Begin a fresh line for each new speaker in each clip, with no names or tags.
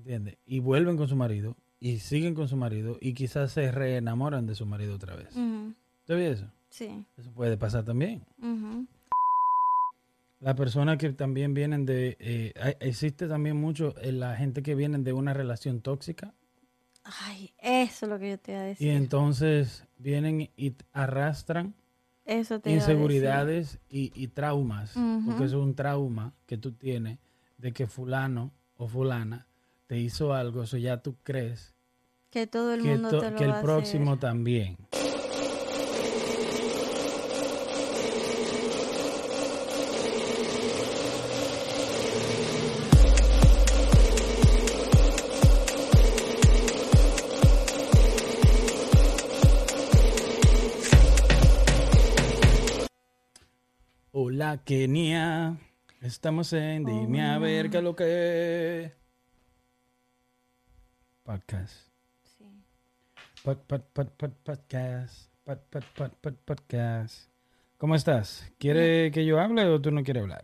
¿entiendes? Y vuelven con su marido y siguen con su marido y quizás se reenamoran de su marido otra vez.
Ujú,
¿Usted ve eso?
Sí.
Eso puede pasar también.
ujú.
Las personas que también vienen de... eh, existe también mucho eh, la gente que vienen de una relación tóxica
Ay, eso es lo que yo te iba a decir.
y entonces vienen y arrastran
eso te
inseguridades y, y traumas,
Ujú.
porque eso es un trauma que tú tienes de que fulano o fulana te hizo algo, eso ya tú crees
Que todo el
que,
mundo
to-
te lo
que el
va a hacer.
próximo también. Hola Kenia, estamos en Dime a ver qué es lo que podcast.
Sí.
Pod, pod, pod, pod, podcast. Pod, pod, pod, pod, podcast. ¿Cómo estás? ¿Quiere que yo hable o tú no quieres hablar?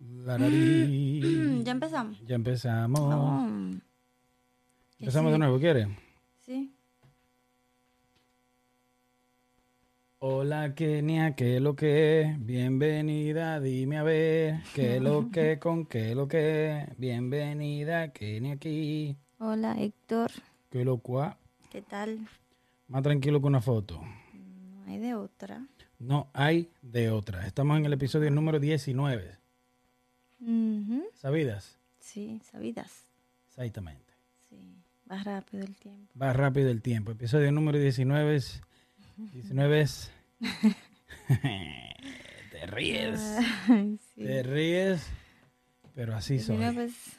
Lararí.
¿Ya empezamos?
Ya empezamos.
Oh,
Empezamos
sí.
de nuevo, ¿quiere?
Sí.
Hola Kenia, ¿qué es lo que es? Bienvenida, dime a ver, ¿qué es lo que con qué es lo que es? Bienvenida, Kenia aquí.
Hola, Héctor.
¿Qué lo cual?
¿Qué tal?
Más tranquilo que una foto.
No hay de otra.
No hay de otra. Estamos en el episodio número 19.
Ujú.
¿Sabidas?
Sí, sabidas.
Exactamente.
Sí. Va rápido el tiempo.
Va rápido el tiempo. Episodio número 19. es- 19 es... te ríes.
Ay, sí.
Te ríes. Pero así soy.
19 es-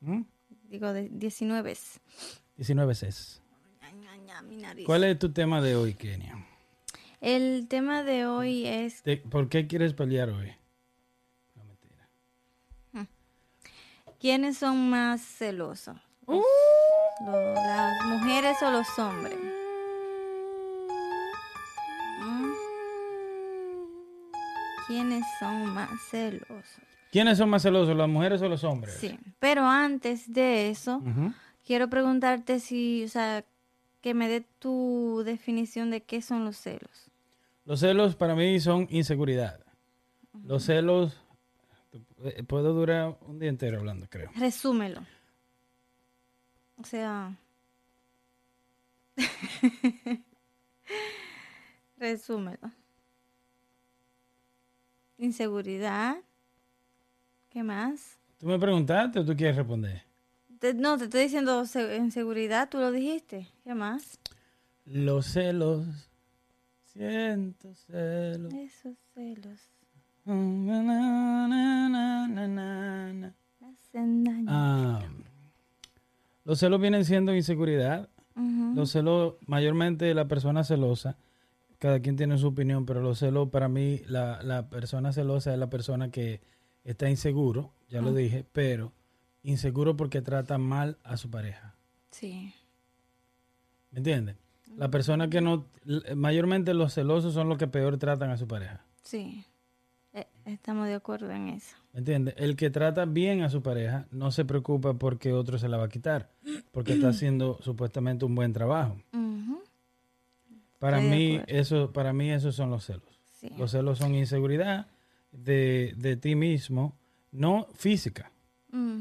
¿Mm?
digo, de 19 es.
19 es. ¿Cuál es tu tema de hoy, Kenia?
El tema de hoy es
¿Por qué quieres pelear hoy? No, mentira.
¿quiénes son más celosos?
Uh.
¿Las mujeres o los hombres? ¿Quiénes son más celosos?
¿Quiénes son más celosos, las mujeres o los hombres?
Sí, pero antes de eso, quiero preguntarte si, o sea, que me dé tu definición de qué son los celos.
Los celos para mí son inseguridad. Los celos, eh, puedo durar un día entero hablando, creo.
Resúmelo. O sea, resúmelo. Inseguridad. ¿Qué más?
¿Tú me preguntaste o tú quieres responder?
Te- no, te estoy diciendo se- inseguridad, tú lo dijiste. ¿Qué más?
Los celos, siento celos.
Esos celos
Na, na, na,
hacen daño.
Ah, los celos vienen siendo inseguridad. Los celos, mayormente la persona celosa, cada quien tiene su opinión, pero los celos, para mí, la, la persona celosa es la persona que está inseguro, ya lo dije, pero inseguro porque trata mal a su pareja.
Sí.
¿Me entiendes? La persona que no, mayormente los celosos son los que peor tratan a su pareja.
Sí. Eh, estamos de acuerdo en eso.
¿Me entiendes? El que trata bien a su pareja no se preocupa porque otro se la va a quitar, porque está haciendo supuestamente un buen trabajo. Para
Estoy
mí, eso, para mí esos son los celos.
Sí.
Los celos son inseguridad de, de ti mismo, no física,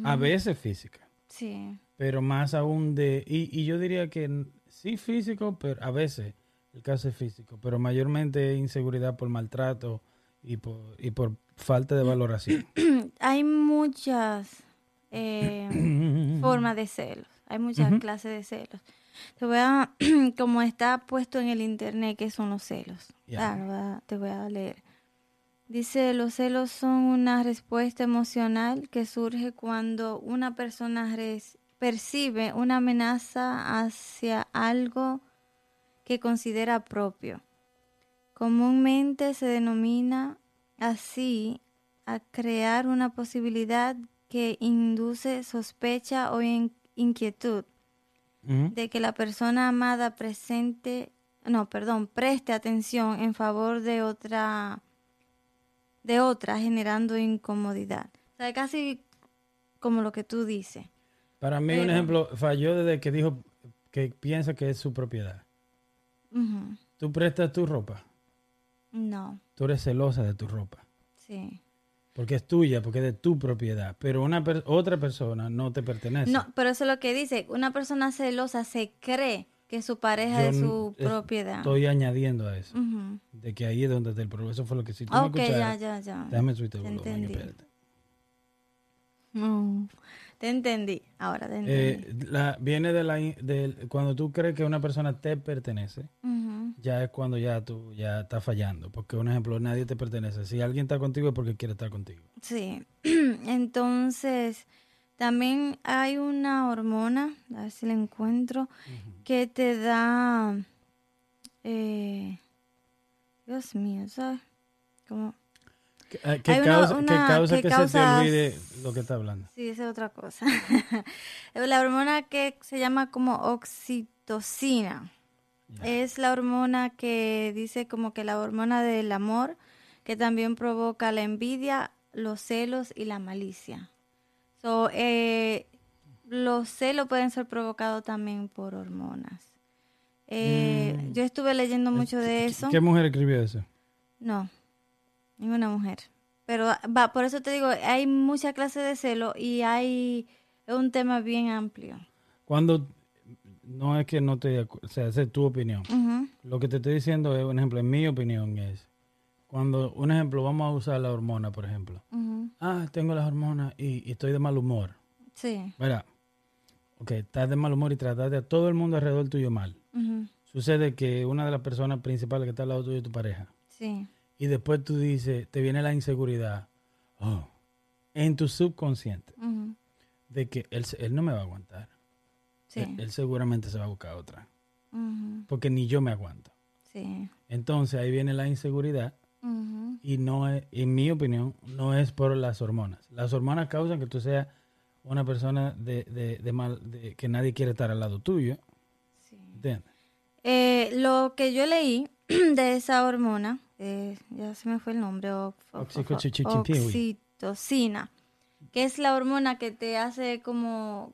a veces física,
Sí.
pero más aún de, y, y yo diría que sí físico, pero a veces el caso es físico, pero mayormente inseguridad por maltrato y por, y por falta de valoración.
Hay muchas eh, formas de celos. Hay muchas clases de celos. Te voy a, como está puesto en el internet, ¿qué son los celos? Ah, te voy a leer. Dice, los celos son una respuesta emocional que surge cuando una persona percibe una amenaza hacia algo que considera propio. Comúnmente se denomina así a crear una posibilidad que induce sospecha o in- inquietud de que la persona amada presente, no, perdón, preste atención en favor de otra, de otra, generando incomodidad. O sea, casi como lo que tú dices.
Para mí, un ejemplo, falló desde que dijo que piensa que es su propiedad. Tú prestas tu ropa,
No,
tú eres celosa de tu ropa,
sí.
Porque es tuya, porque es de tu propiedad, pero una per- otra persona no te pertenece.
No, pero eso es lo que dice. Una persona celosa se cree que su pareja
Yo
es su
es-
propiedad.
Estoy añadiendo a eso, de que ahí es donde está el problema. Eso fue lo que si tú
Ok,
me
ya,
escucharas,
ya, ya.
déjame subirte el
Te
volumen, espérate.
Mm, Te entendí. Ahora te entendí.
Eh, la, viene de la del- cuando tú crees que una persona te pertenece, ya es cuando ya tú ya estás fallando, porque un ejemplo, nadie te pertenece. Si alguien está contigo es porque quiere estar contigo.
Sí. Entonces, también hay una hormona, a ver si la encuentro, que te da... eh, Dios mío, ¿sabes? Como...
¿Qué, eh, qué
una-
causa, qué causa
que
que, se
causa-
te olvide lo que está hablando?
Sí, esa es otra cosa. la hormona que se llama como oxitocina. Es la hormona que dice como que la hormona del amor, que también provoca la envidia, los celos y la malicia. So, eh, los celos pueden ser provocados también por hormonas. Eh,
Mm.
Yo estuve leyendo mucho de eso.
¿Qué mujer escribió eso?
No, ninguna mujer. Pero va, por eso te digo, hay mucha clase de celo y hay es un tema bien amplio.
Cuando no es que no te, o sea, esa es tu opinión. Lo que te estoy diciendo es un ejemplo, en mi opinión es cuando un ejemplo vamos a usar la hormona, por ejemplo. Ah, tengo las hormonas y, y estoy de mal humor.
Sí.
Mira, ok, estás de mal humor y trataste a todo el mundo alrededor tuyo mal. Sucede que una de las personas principales que está al lado tuyo es tu pareja.
Sí.
Y después tú dices, te viene la inseguridad. Oh, en tu subconsciente. De que él, él no me va a aguantar.
Sí.
Él, él seguramente se va a buscar otra. Porque ni yo me aguanto.
Sí.
Entonces ahí viene la inseguridad. Y no es, en mi opinión, no es por las hormonas. Las hormonas causan que tú seas una persona de, de, de mal, de, que nadie quiere estar al lado tuyo.
sí.
¿Entiendes?
Eh, lo que yo leí de esa hormona, eh, ya se me fue el nombre, o- oxitocina, que es la hormona que te hace como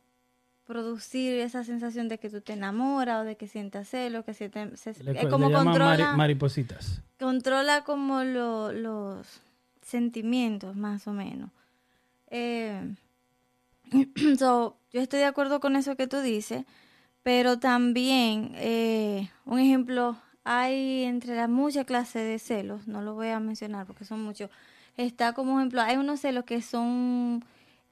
producir esa sensación de que tú te enamoras o de que sientas celos, que se te- se-
Le,
es
le
como controla,
mari- maripositas.
controla como lo- los sentimientos más o menos. Eh, so, yo estoy de acuerdo con eso que tú dices, pero también, eh, un ejemplo, hay entre las muchas clases de celos, no lo voy a mencionar porque son muchos, está como ejemplo, hay unos celos que son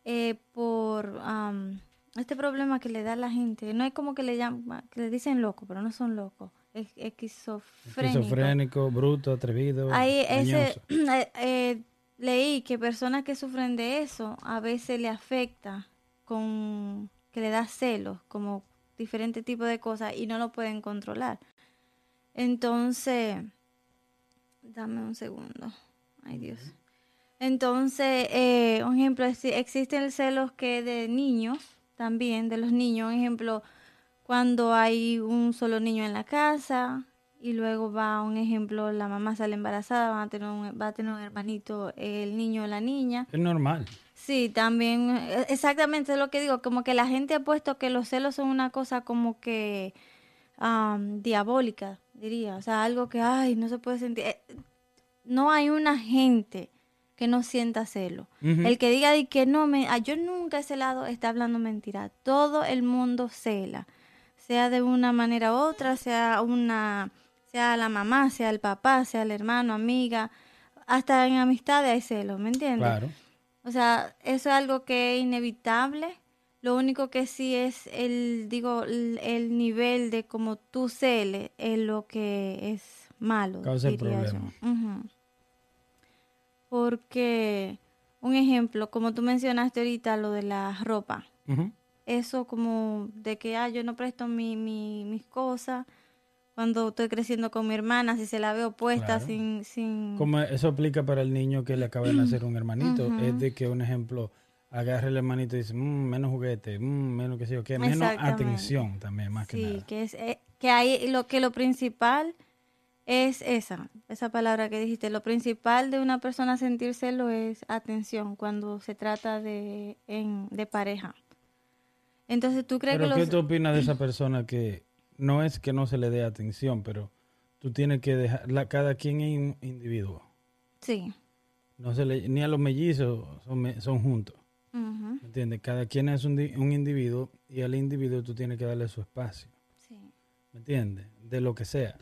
eh, por am, este problema que le da a la gente, no es como que le llaman, que le dicen loco, pero no son locos, es esquizofrénico.
Esquizofrénico, bruto, atrevido,
Ahí ese, eh, eh, leí que personas que sufren de eso a veces le afecta con que le da celos, como diferentes tipos de cosas y no lo pueden controlar. Entonces, dame un segundo. Ay Dios. Entonces, eh, un ejemplo, exi- existen celos que de niños también, de los niños, un ejemplo, cuando hay un solo niño en la casa y luego va, un ejemplo, la mamá sale embarazada, va a tener un, va a tener un hermanito, el niño o la niña.
Es normal.
Sí, también, eh, exactamente es lo que digo, como que la gente ha puesto que los celos son una cosa como que am, diabólica, diría, o sea, algo que, ay, no se puede sentir. Eh, no hay una gente que no sienta celo. El que diga de que no, me, ah, yo nunca he celado, está hablando mentira. Todo el mundo cela, sea de una manera u otra, sea una, sea la mamá, sea el papá, sea el hermano, amiga, hasta en amistades hay celos, ¿me entiendes?
Claro.
O sea, eso es algo que es inevitable. Lo único que sí es el, digo, el, el nivel de como tú celes es lo que es malo.
Causa el
yo.
problema.
Porque, un ejemplo, como tú mencionaste ahorita, lo de la ropa. Eso como de que, ah, yo no presto mi, mi- mis cosas cuando estoy creciendo con mi hermana, si se la veo puesta
Claro.
sin... sin...
Como eso aplica para el niño que le acaba de nacer un hermanito, es de que un ejemplo agarre el hermanito y dice, "Mm, menos juguete, mm, menos que sé yo qué, menos atención también, más que
Sí,
nada.
que es eh, que hay lo que lo principal es esa, esa palabra que dijiste. Lo principal de una persona sentir celo es atención cuando se trata de, en, de pareja. Entonces, ¿tú crees
Pero
que
¿qué
los...
tú opinas de esa persona que no es que no se le dé atención, pero tú tienes que dejar, la, cada quien es un individuo.
Sí.
No se le, ni a los mellizos son, son juntos. ¿Me entiendes? Cada quien es un, un individuo y al individuo tú tienes que darle su espacio.
Sí.
¿Me entiendes? De lo que sea.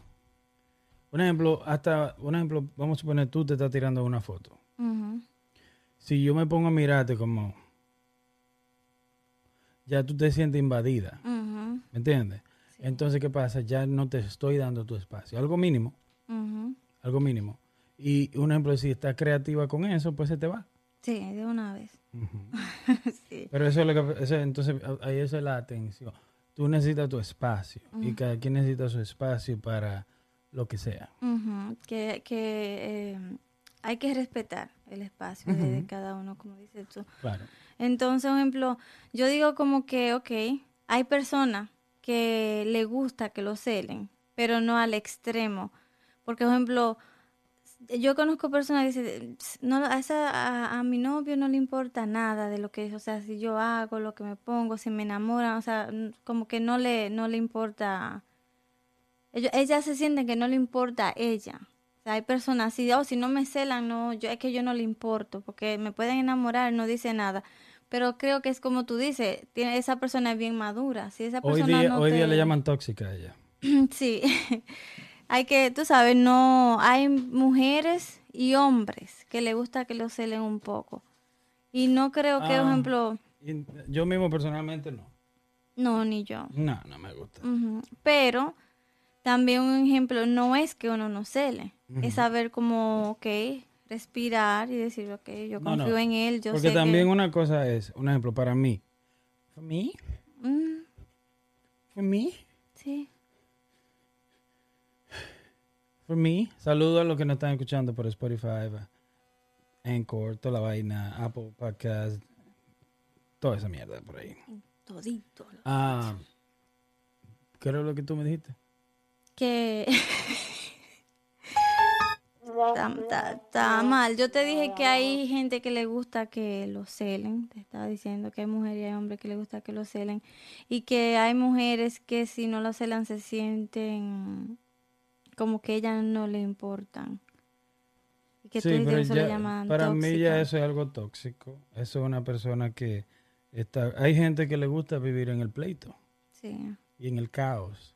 Un ejemplo, hasta, un ejemplo, vamos a suponer tú te estás tirando una foto. Si yo me pongo a mirarte como, ya tú te sientes invadida.
ujú,
¿Me entiendes?
Sí.
Entonces, ¿qué pasa? Ya no te estoy dando tu espacio. Algo mínimo, algo mínimo. Y un ejemplo, si estás creativa con eso, pues se te va.
Sí, de una vez. Sí.
Pero eso es lo que, eso- entonces, ahí eso es la atención. Tú necesitas tu espacio y cada quien necesita su espacio para lo que sea.
Que, que eh, hay que respetar el espacio de, de cada uno, como dices tú.
Claro.
Entonces, por ejemplo, yo digo como que, ok, hay personas que le gusta que lo celen, pero no al extremo. Porque, por ejemplo, yo conozco personas que dicen, no, a, esa, a, a mi novio no le importa nada de lo que es, o sea, si yo hago, lo que me pongo, si me enamoran, o sea, como que no le, no le importa. Ellos, ellas se sienten que no le importa a ella. O sea, hay personas así, oh, si no me celan, no, yo, es que yo no le importo, porque me pueden enamorar, no dice nada. Pero creo que es como tú dices, tiene, esa persona es bien madura. Si esa
Hoy
persona
día,
no
hoy día le llaman tóxica a ella.
Sí, hay que, tú sabes, no, hay mujeres y hombres que le gusta que lo celen un poco. Y no creo que, por
Ah.
ejemplo,
yo mismo personalmente no.
no, ni yo.
No, no me gusta.
Pero también un ejemplo no es que uno no cele, es saber cómo, ok, respirar y decir, ok, yo
No, no,
confío en él, yo
Porque
sé
también
que...
una cosa es, un ejemplo, para mí. ¿For me?
Mm,
¿For me?
sí,
For me. Saludo a los que nos están escuchando por Spotify, Anchor, toda la vaina, Apple Podcast, toda esa mierda por ahí.
todito.
Ah, ¿Qué era lo que tú me dijiste?
que está, mal. Yo te dije que hay gente que le gusta que lo celen. Te estaba diciendo que hay mujeres y hay hombres que le gusta que lo celen. Y que hay mujeres que si no lo celan se sienten como que ellas no le importan. Y que
Sí, pero ya-
llaman
para mí ya
tóxica.
eso es algo tóxico. Eso es una persona que está... Hay gente que le gusta vivir en el pleito
Sí.
y en el caos.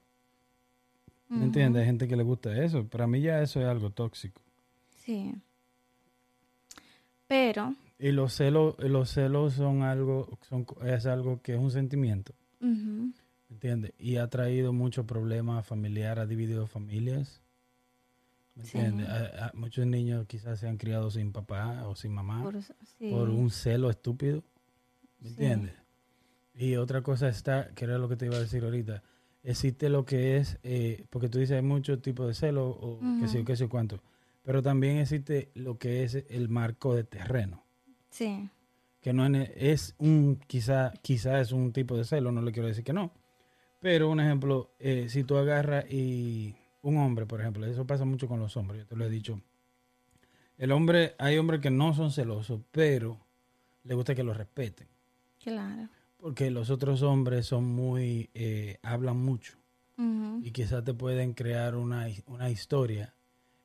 ¿Me entiendes? Hay gente que le gusta eso. Para mí ya eso es algo tóxico.
Sí. Pero,
Y los celos, los celos son algo, son, es algo que es un sentimiento, ¿me entiendes? Y ha traído muchos problemas familiares, ha dividido familias, ¿me entiendes? Muchos niños quizás se han criado sin papá o sin mamá
por,
un celo estúpido, ¿me
Sí.
entiendes? Y otra cosa está, que era lo que te iba a decir ahorita, existe lo que es, eh, porque tú dices hay muchos tipos de celos o qué sé yo,
Ujú.
qué sé cuánto, pero también existe lo que es el marco de terreno.
Sí.
que no es, es un quizá quizá es un tipo de celo no le quiero decir que no pero un ejemplo eh, si tú agarras y un hombre por ejemplo eso pasa mucho con los hombres yo te lo he dicho. El hombre hay hombres que no son celosos pero le gusta que lo respeten.
Claro.
porque los otros hombres son muy eh, hablan mucho. Y quizás te pueden crear una, una historia.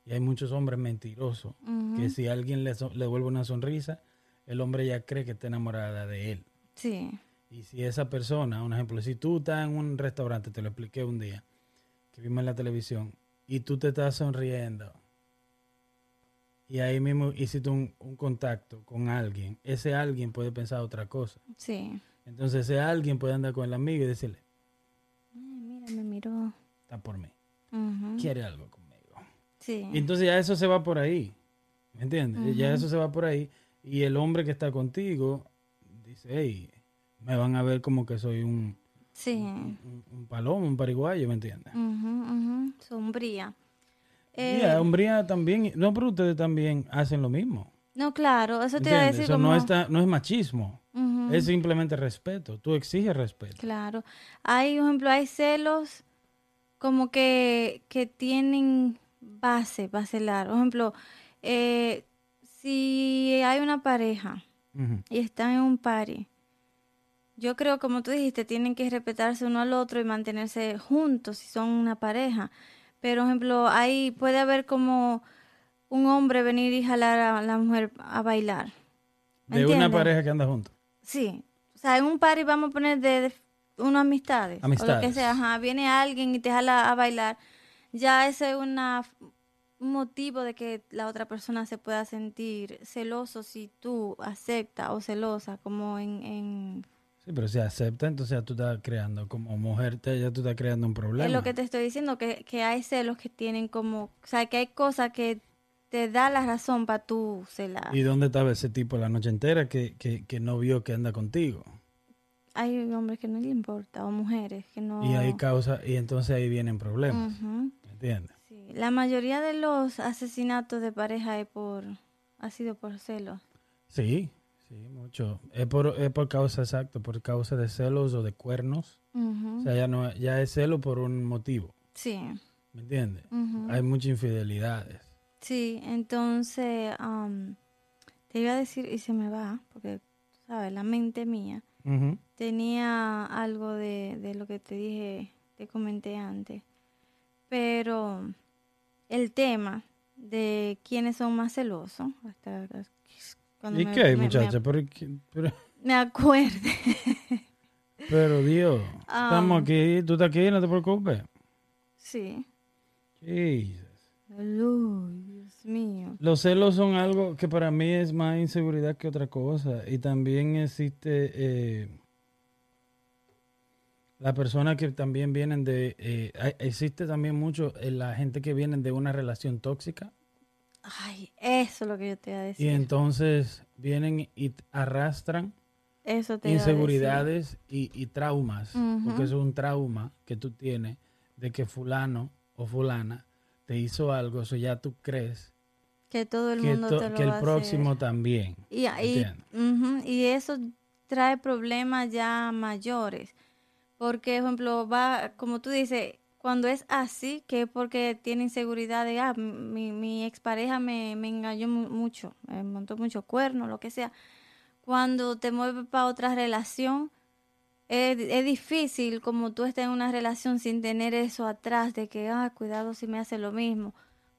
Y hay muchos hombres mentirosos que si alguien le, so- le devuelve una sonrisa el hombre ya cree que está enamorada de él.
Sí.
Y si esa persona, un ejemplo, si tú estás en un restaurante, te lo expliqué un día, que vimos en la televisión, y tú te estás sonriendo, y ahí mismo hiciste un, un contacto con alguien, ese alguien puede pensar otra cosa.
Sí.
Entonces ese alguien puede andar con el amigo y decirle,
Ay, mira, me miró.
está por mí, quiere algo conmigo.
Sí.
Y entonces ya eso se va por ahí, ¿me entiendes? Ya eso se va por ahí, y el hombre que está contigo dice, hey, me van a ver como que soy un,
Sí.
un, un palomo, un pariguayo, ¿me entiendes?
Ujú, ujú. Sombría. Eh,
hombría también, no, pero ustedes también hacen lo mismo.
no, claro, eso te iba a decir
Eso
como...
no, está, no es machismo, es simplemente respeto. Tú exiges respeto.
Claro. Hay, por ejemplo, hay celos como que, que tienen base para celar. Por ejemplo, eh, si hay una pareja y están en un party, yo creo, como tú dijiste, tienen que respetarse uno al otro y mantenerse juntos si son una pareja. Pero, por ejemplo, ahí puede haber como un hombre venir y jalar a la mujer a bailar. ¿Me
De una pareja que anda juntos.
Sí. O sea, en un party vamos a poner de, de unas amistades. O lo que
Amistades.
sea. Ajá. Viene alguien y te jala a bailar. Ya ese es una, un motivo de que la otra persona se pueda sentir celoso si tú aceptas o celosa, como en... en
Sí, pero si acepta, entonces ya tú estás creando, como mujer, te- ya tú estás creando un problema.
es lo que te estoy diciendo, que, que hay celos que tienen como... O sea, que hay cosas que te da la razón para tú celar.
¿Y dónde estaba ese tipo la noche entera que, que, que no vio que anda contigo?
Hay hombres que no le importa, o mujeres que no...
Y ahí causa, y entonces ahí vienen problemas. ¿me entiendes?
Sí, la mayoría de los asesinatos de pareja es por, ha sido por celos.
Sí, sí, mucho. Es por, es por causa, exacto, por causa de celos o de cuernos. O sea, ya, no, ya es celo por un motivo,
Sí,
¿me entiendes? Hay muchas infidelidades.
sí, entonces am, te iba a decir y se me va, porque, sabes, la mente mía tenía algo de, de lo que te dije, te comenté antes, pero el tema de quiénes son más celosos, hasta cuando
¿Y
me-
qué,
me- me-
muchacha? Pero, pero,
me acuerde.
pero, Dios, estamos aquí, tú estás aquí, no te preocupes.
sí.
Jesus.
Dios mío.
Los celos son algo que para mí es más inseguridad que otra cosa. Y también existe eh, la persona que también vienen de... eh, existe también mucho eh, la gente que vienen de una relación tóxica.
Ay, eso es lo que yo te iba a
Y
decir.
entonces vienen y arrastran
eso te
inseguridades y, y traumas. Porque eso es un trauma que tú tienes de que fulano o fulana te hizo algo. Eso ya tú crees
Que todo el
que,
mundo te lo
que el
va a
próximo
hacer.
también.
Y, y,
¿entiendes?
ujú, y eso trae problemas ya mayores. Porque, por ejemplo, va, como tú dices, cuando es así, que es porque tiene inseguridad de, ah, mi, mi expareja me, me engañó mu- mucho, me montó mucho cuerno, lo que sea. Cuando te mueves para otra relación, es, es difícil como tú estás en una relación sin tener eso atrás de que, ah, cuidado si me hace lo mismo.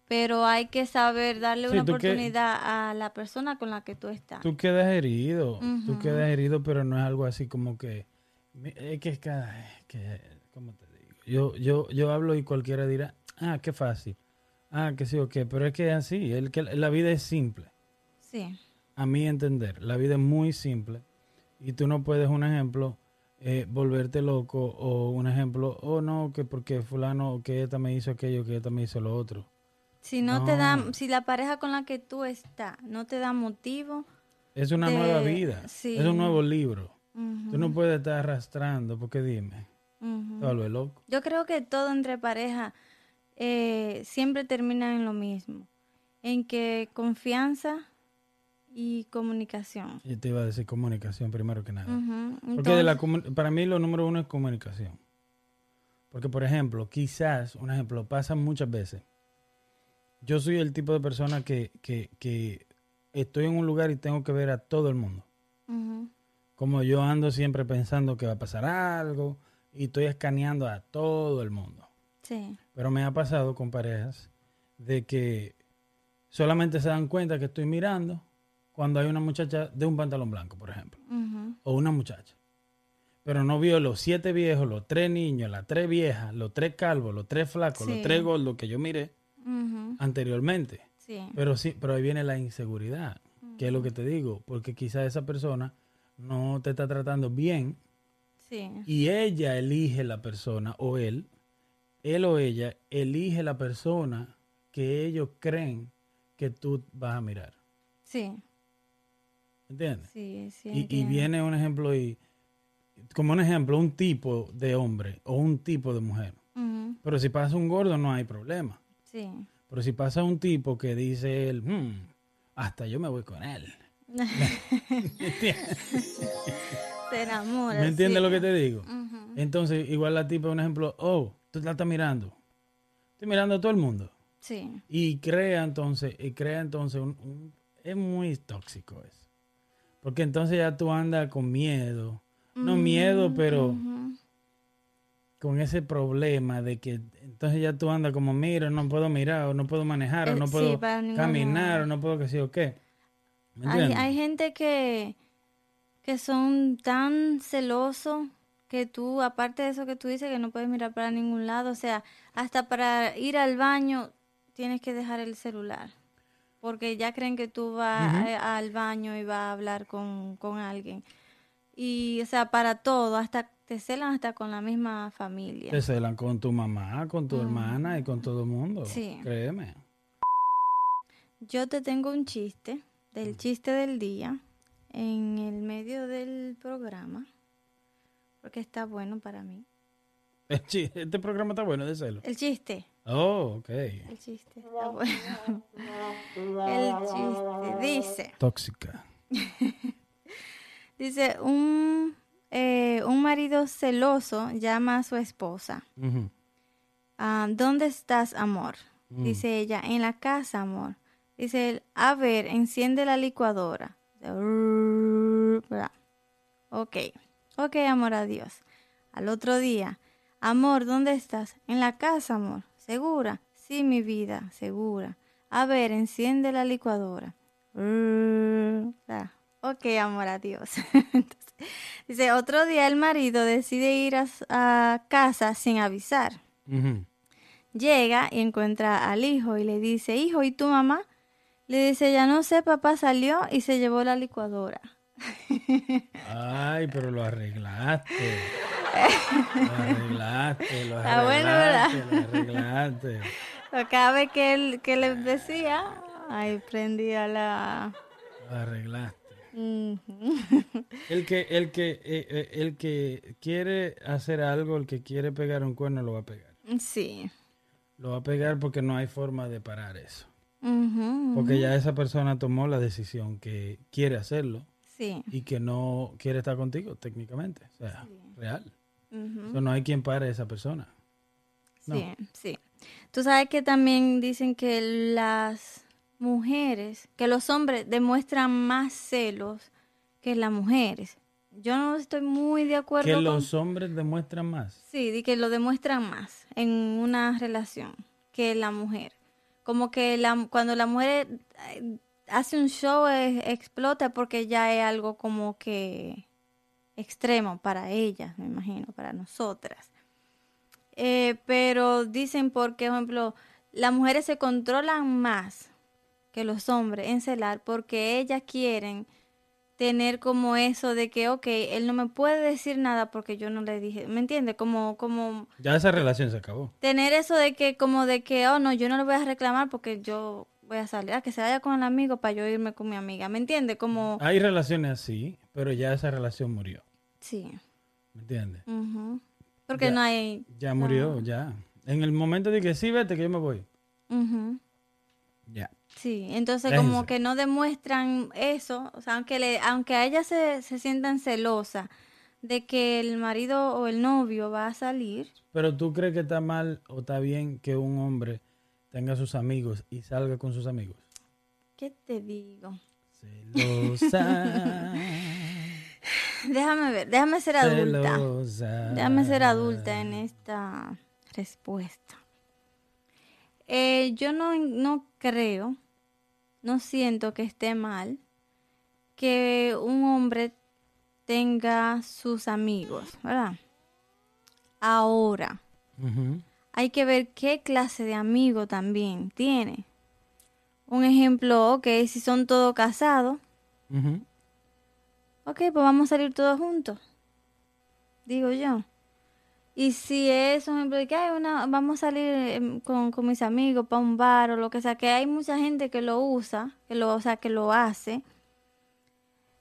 Pero hay que saber darle
Sí,
una
que-
oportunidad a la persona con la que tú estás.
Tú quedas herido, tú quedas herido, pero no es algo así como que... Es que es cada... es que, ¿Cómo te digo? Yo, yo, yo hablo y cualquiera dirá, ah, qué fácil. Ah, que sí o qué, pero es que es así, el, que la vida es simple.
Sí,
A mi entender, la vida es muy simple y tú no puedes, un ejemplo, eh, volverte loco o un ejemplo, oh no, que porque fulano, que esta me hizo aquello, que esta me hizo lo otro.
si no, te da, si la pareja con la que tú estás no te da motivo,
Es una
De-
nueva vida,
sí.
es un nuevo libro.
ujú,
Tú no puedes estar arrastrando, porque dime, loco.
yo creo que todo entre pareja eh, siempre termina en lo mismo, en que confianza y comunicación.
Yo te iba a decir comunicación primero que nada. Porque de la para mí lo número uno es comunicación. Porque, por ejemplo, quizás, un ejemplo, pasa muchas veces. Yo soy el tipo de persona que, que, que estoy en un lugar y tengo que ver a todo el mundo. Como yo ando siempre pensando que va a pasar algo y estoy escaneando a todo el mundo.
sí,
Pero me ha pasado con parejas de que solamente se dan cuenta que estoy mirando cuando hay una muchacha de un pantalón blanco, por ejemplo o una muchacha. Pero no vio los siete viejos, los tres niños, las tres viejas, los tres calvos, los tres flacos,
Sí.
los tres gordos que yo miré anteriormente.
sí,
Pero sí, pero ahí viene la inseguridad, que es lo que te digo, porque quizás esa persona no te está tratando bien
sí,
y ella elige la persona o él, él o ella elige la persona que ellos creen que tú vas a mirar.
sí,
¿Entiendes?
sí, sí,
Y, y viene un ejemplo y como un ejemplo, un tipo de hombre o un tipo de mujer. Pero si pasa un gordo no hay problema.
sí.
Pero si pasa un tipo que dice él, "Hmm, hasta yo me voy con él.
Se enamora.
¿Me entiendes
sí.
lo que te digo? Entonces, igual la tipa, un ejemplo, oh, tú la estás mirando. Estoy mirando a todo el mundo.
Sí.
Y crea entonces, y crea entonces un, un- es muy tóxico eso. Porque entonces ya tú andas con miedo. No miedo, pero con ese problema de que entonces ya tú andas como, mira, no puedo mirar, o no puedo manejar, o
Eh,
no puedo caminar, o no puedo que sí o qué.
Hay gente que, que son tan celosos que tú, aparte de eso que tú dices, que no puedes mirar para ningún lado, o sea, hasta para ir al baño tienes que dejar el celular, porque ya creen que tú vas eh, al baño y vas a hablar con, con alguien. Y, o sea, para todo, hasta te celan hasta con la misma familia.
Te celan con tu mamá, con tu hermana y con todo el mundo.
Sí.
Créeme.
Yo te tengo un chiste, del chiste del día, en el medio del programa, porque está bueno para mí.
Este programa está bueno de celo.
El chiste,
Oh, ok.
el chiste está bueno. El chiste dice,
Tóxica.
dice, un, eh, un marido celoso llama a su esposa. Ah, ¿Dónde estás, amor?
Mm.
Dice ella, en la casa, amor. Dice él, a ver, enciende la licuadora. Ok, ok, amor, adiós. Al otro día, amor, ¿dónde estás? En la casa, amor. ¿Segura? Sí, mi vida, segura. A ver, enciende la licuadora. Ok, amor, adiós. Entonces, dice, otro día el marido decide ir a, casa sin avisar. Llega y encuentra al hijo y le dice, hijo, ¿y tu mamá? Le dice, ya no sé, papá salió y se llevó la licuadora.
Ay, pero lo arreglaste. Lo arreglaste, lo
Está bueno, ¿verdad?
arreglaste, lo arreglaste.
Pero Cada vez que él que le decía, ahí prendía la...
Lo arreglaste. El que, el que, eh, eh, el que quiere hacer algo, el que quiere pegar un cuerno, lo va a pegar.
Sí.
Lo va a pegar porque no hay forma de parar eso. Porque ya esa persona tomó la decisión que quiere hacerlo
Sí.
y que no quiere estar contigo técnicamente. O sea, real. Sea, no hay quien pare a esa persona. No.
Sí, sí. Tú sabes que también dicen que las mujeres, que los hombres demuestran más celos que las mujeres. Yo no estoy muy de acuerdo
Que
con...
los hombres demuestran más.
Sí, de que lo demuestran más en una relación que la mujer. Como que cuando la mujer eh, hace un show explota porque ya es algo como que extremo para ellas, me imagino, para nosotras. Eh, pero dicen porque, por ejemplo, las mujeres se controlan más que los hombres en celar porque ellas quieren tener como eso de que, ok, él no me puede decir nada porque yo no le dije, ¿me entiendes? Como, como
Ya esa relación se acabó.
tener eso de que, como de que, oh, no, yo no le voy a reclamar porque yo voy a salir, a que se vaya con el amigo para yo irme con mi amiga, ¿me entiendes? Como,
Hay relaciones así, pero ya esa relación murió.
sí,
¿Me entiendes?
porque
Ya.
no hay,
Ya murió, ya. En el momento de que sí, vete, que yo me voy. Ya.
Sí, entonces como que no demuestran eso, o sea, aunque le, aunque a ellas se, se sientan celosas de que el marido o el novio va a salir,
Pero tú crees que está mal o está bien que un hombre tenga sus amigos y salga con sus amigos.
¿qué te digo?
Celosa.
Déjame ver, déjame ser adulta.
celosa.
Déjame ser adulta en esta respuesta. Eh, yo no, no creo, no siento que esté mal que un hombre tenga sus amigos, ¿verdad? Ahora, hay que ver qué clase de amigo también tiene. Un ejemplo, ok, si son todos casados, ok, pues vamos a salir todos juntos, digo yo. Y si es un ejemplo de que hay una, vamos a salir em, con, con mis amigos para un bar o lo que sea, que hay mucha gente que lo usa, que lo, o sea, que lo hace.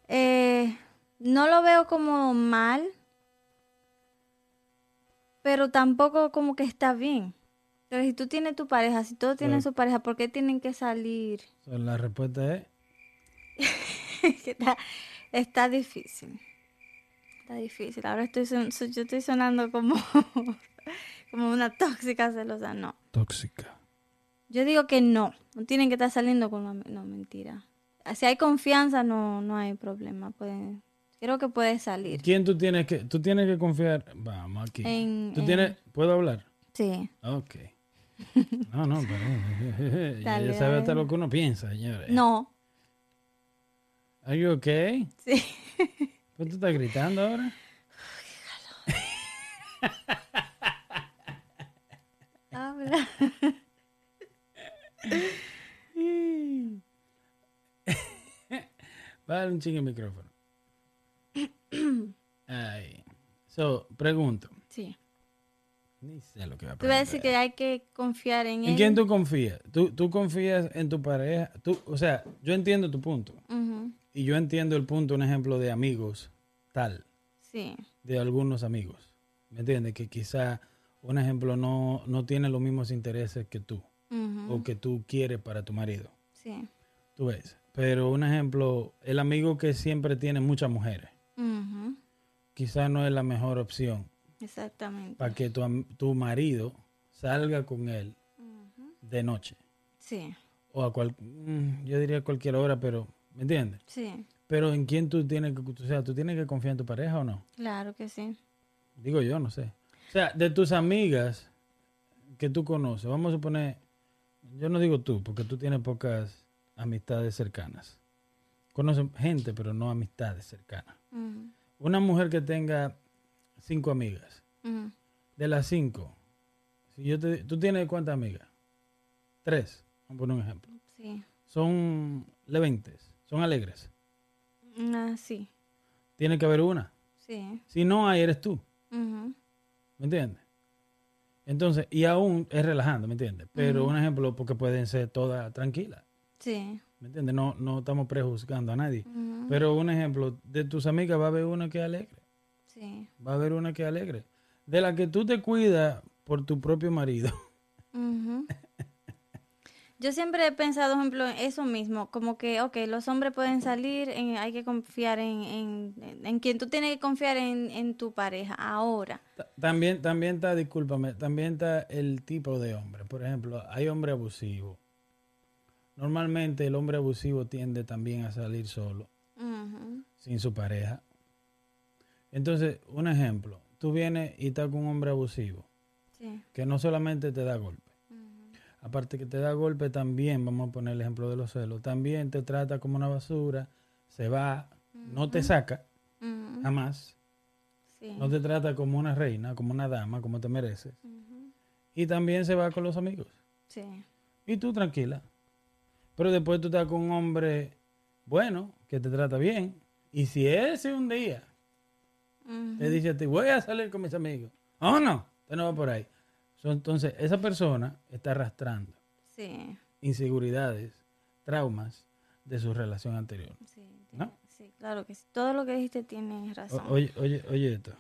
Eh, no lo veo como mal, pero tampoco como que está bien. Pero si tú tienes tu pareja, si todos tienen su pareja, ¿por qué tienen que salir?
La respuesta es
está, está difícil. Está difícil. Ahora estoy yo estoy sonando como, como una tóxica celosa. No.
tóxica.
Yo digo que no, no tienen que estar saliendo con la... No, mentira. Si hay confianza, no, no hay problema. Pueden, creo que puede salir.
¿Quién tú tienes que, tú tienes que confiar? Vamos aquí.
En-
¿Tú
en-
tienes, ¿Puedo hablar?
Sí.
Ok. No, no, pero ya sabe hasta lo que uno piensa, señores.
No.
Are you okay?
Sí.
¿Pues tú estás gritando ahora?
Habla.
Vale, un chingue el micrófono. Ay. So, pregunto.
Sí.
Ni sé lo que va a
Tú vas a decir
preguntar.
que hay que confiar en,
¿En
él.
quién tú confías? ¿Tú, tú confías en tu pareja? Tú, o sea, yo entiendo tu punto.
Ujú.
Y yo entiendo el punto, un ejemplo de amigos, tal,
Sí.
de algunos amigos. ¿Me entiendes? Que quizá, un ejemplo, no, no tiene los mismos intereses que tú o que tú quieres para tu marido.
Sí.
Tú ves. Pero un ejemplo, el amigo que siempre tiene muchas mujeres,
Ujú.
quizá no es la mejor opción
Exactamente.
para que tu, tu marido salga con él de noche.
Sí.
O a cual, mm, yo diría a cualquier hora, pero, ¿me entiendes?
Sí.
Pero en quién tú tienes que, o sea, tú tienes que confiar en tu pareja o no?
Claro que sí.
Digo yo, no sé. O sea, de tus amigas que tú conoces, vamos a suponer, yo no digo tú, porque tú tienes pocas amistades cercanas. Conoces gente, pero no amistades cercanas. Una mujer que tenga cinco amigas, de las cinco, si yo te, ¿tú tienes cuántas amigas? Tres, vamos a poner un ejemplo.
Sí.
Son leventes, son alegres.
Ah, sí.
Tiene que haber una.
Sí.
Si no hay, eres tú. ¿Me entiendes? Entonces, y aún es relajando, ¿me entiendes? Pero un ejemplo, porque pueden ser todas tranquilas,
Sí.
¿me entiendes? No, no estamos prejuzgando a nadie. Pero un ejemplo, de tus amigas va a haber una que es alegre,
Sí.
va a haber una que es alegre. De la que tú te cuidas por tu propio marido.
Yo siempre he pensado, por ejemplo, en eso mismo, como que, ok, los hombres pueden salir, en- hay que confiar en, en, en quien tú tienes que confiar en, en tu pareja ahora.
Ta- También, también está, discúlpame, también está el tipo de hombre. Por ejemplo, hay hombre abusivo. Normalmente el hombre abusivo tiende también a salir solo. Sin su pareja. Entonces, un ejemplo, tú vienes y estás con un hombre abusivo,
Sí.
que no solamente te da golpe, aparte que te da golpe también, vamos a poner el ejemplo de los celos, también te trata como una basura, se va, no te saca jamás,
Sí.
no te trata como una reina, como una dama, como te mereces, y también se va con los amigos.
Sí.
Y tú tranquila. Pero después tú estás con un hombre bueno, que te trata bien, y si ese un día te dice a ti, voy a salir con mis amigos. Oh, no, usted no va por ahí. So, entonces, esa persona está arrastrando
Sí.
inseguridades, traumas de su relación anterior.
Sí,
¿No?
sí, claro que sí. Todo lo que dijiste tiene
O-
razón.
oye, oye, oye esto.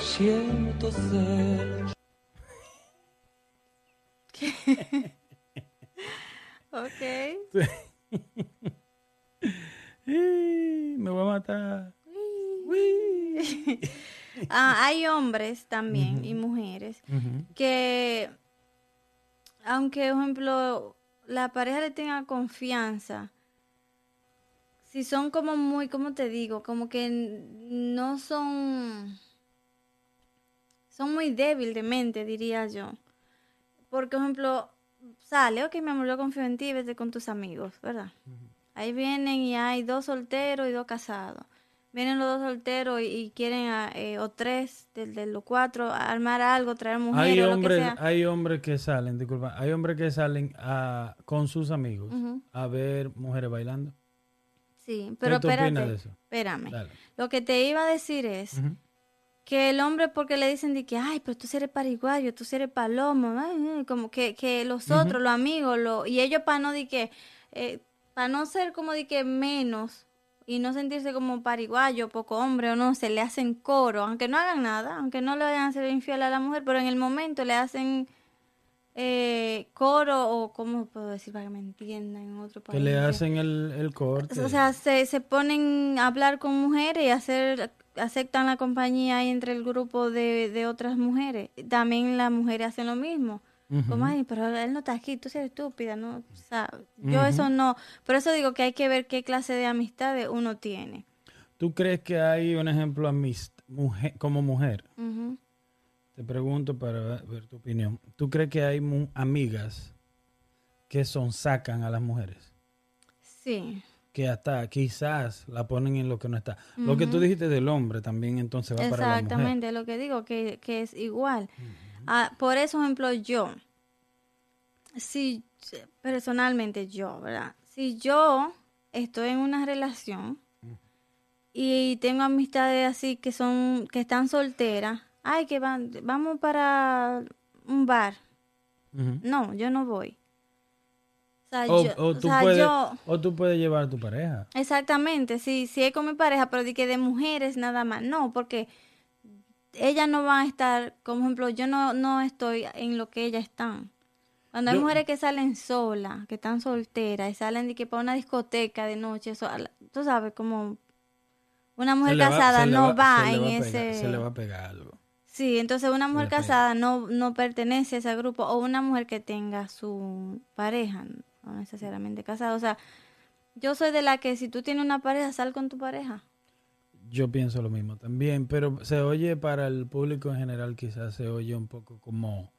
Siento celos.
Ok.
¡Ih! Me voy a matar. Uy.
Ah, hay hombres también y mujeres que, aunque, por ejemplo, la pareja le tenga confianza, si son como muy, ¿cómo te digo? Como que no son, son muy débil de mente, diría yo. Porque, por ejemplo, sale, ok, mi amor, yo confío en ti, vete con tus amigos, ¿verdad? Ahí vienen y hay dos solteros y dos casados. Vienen los dos solteros y, y quieren, a- eh, o tres de, de los cuatro, armar algo, traer mujeres,
Hay
lo que
hombres,
sea.
hay hombres que salen, disculpa, hay hombres que salen a, con sus amigos a ver mujeres bailando.
Sí, pero
opinas
espérate,
de eso?
espérame.
Dale.
Lo que te iba a decir es que el hombre, porque le dicen de que, ay, pero tú eres pariguayo, tú eres palomo, ay, ay", como que, que los otros, los amigos, lo, y ellos para no de que, para no ser como de que menos y no sentirse como pariguayo, poco hombre o no, se le hacen coro, aunque no hagan nada, aunque no le vayan a ser infiel a la mujer, pero en el momento le hacen eh, coro o cómo puedo decir para que me entiendan en otro país.
Que le hacen el, el corte.
O sea, se, se ponen a hablar con mujeres y hacer aceptan la compañía ahí entre el grupo de, de otras mujeres. También las mujeres hacen lo mismo. Como, ay, pero él no está aquí, tú eres estúpida, ¿no? O sea, yo eso no. Por eso digo que hay que ver qué clase de amistades uno tiene.
¿Tú crees que hay un ejemplo amist mujer, como mujer?
Ujú.
Te pregunto para ver tu opinión. ¿Tú crees que hay amigas que son sacan a las mujeres?
Sí.
Que hasta quizás la ponen en lo que no está. Lo que tú dijiste del hombre también entonces va para la mujer.
Exactamente, lo que digo, que, que es igual. Ah, por eso, ejemplo, yo, si personalmente yo, ¿verdad? Si yo estoy en una relación y tengo amistades así que son, que están solteras, ay, que van, vamos para un bar. No, yo no voy. O sea,
O,
yo,
o
o
tú
sea,
puedes,
yo-
o tú puedes llevar a tu pareja.
Exactamente, sí, sí es con mi pareja, pero de que de mujeres nada más, no, porque ellas no van a estar, como ejemplo, yo no, no estoy en lo que ellas están. Cuando hay
Yo-
mujeres que salen solas, que están solteras y salen de que para una discoteca de noche, eso, tú sabes, como una mujer
va-
casada no va, en
a pegar-
ese...
se le va a pegar algo.
Sí, entonces una mujer casada no, no pertenece a ese grupo o una mujer que tenga su pareja, no necesariamente casada. O sea, yo soy de la que si tú tienes una pareja, sal con tu pareja.
Yo pienso lo mismo también, pero se oye para el público en general quizás se oye un poco como,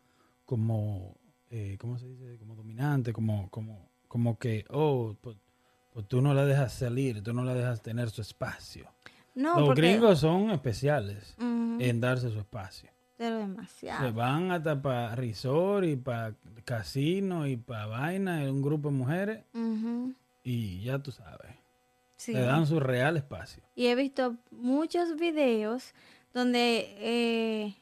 como, eh, ¿cómo se dice? Como dominante, como, como, como que, oh, pues, pues tú no la dejas salir, tú no la dejas tener su espacio.
No,
Los
porque...
gringos son especiales en darse su espacio.
pero
Se
demasiado.
van hasta para resort y para casino y para vaina, un grupo de mujeres y ya tú sabes,
sí.
le dan su real espacio.
Y he visto muchos videos donde eh,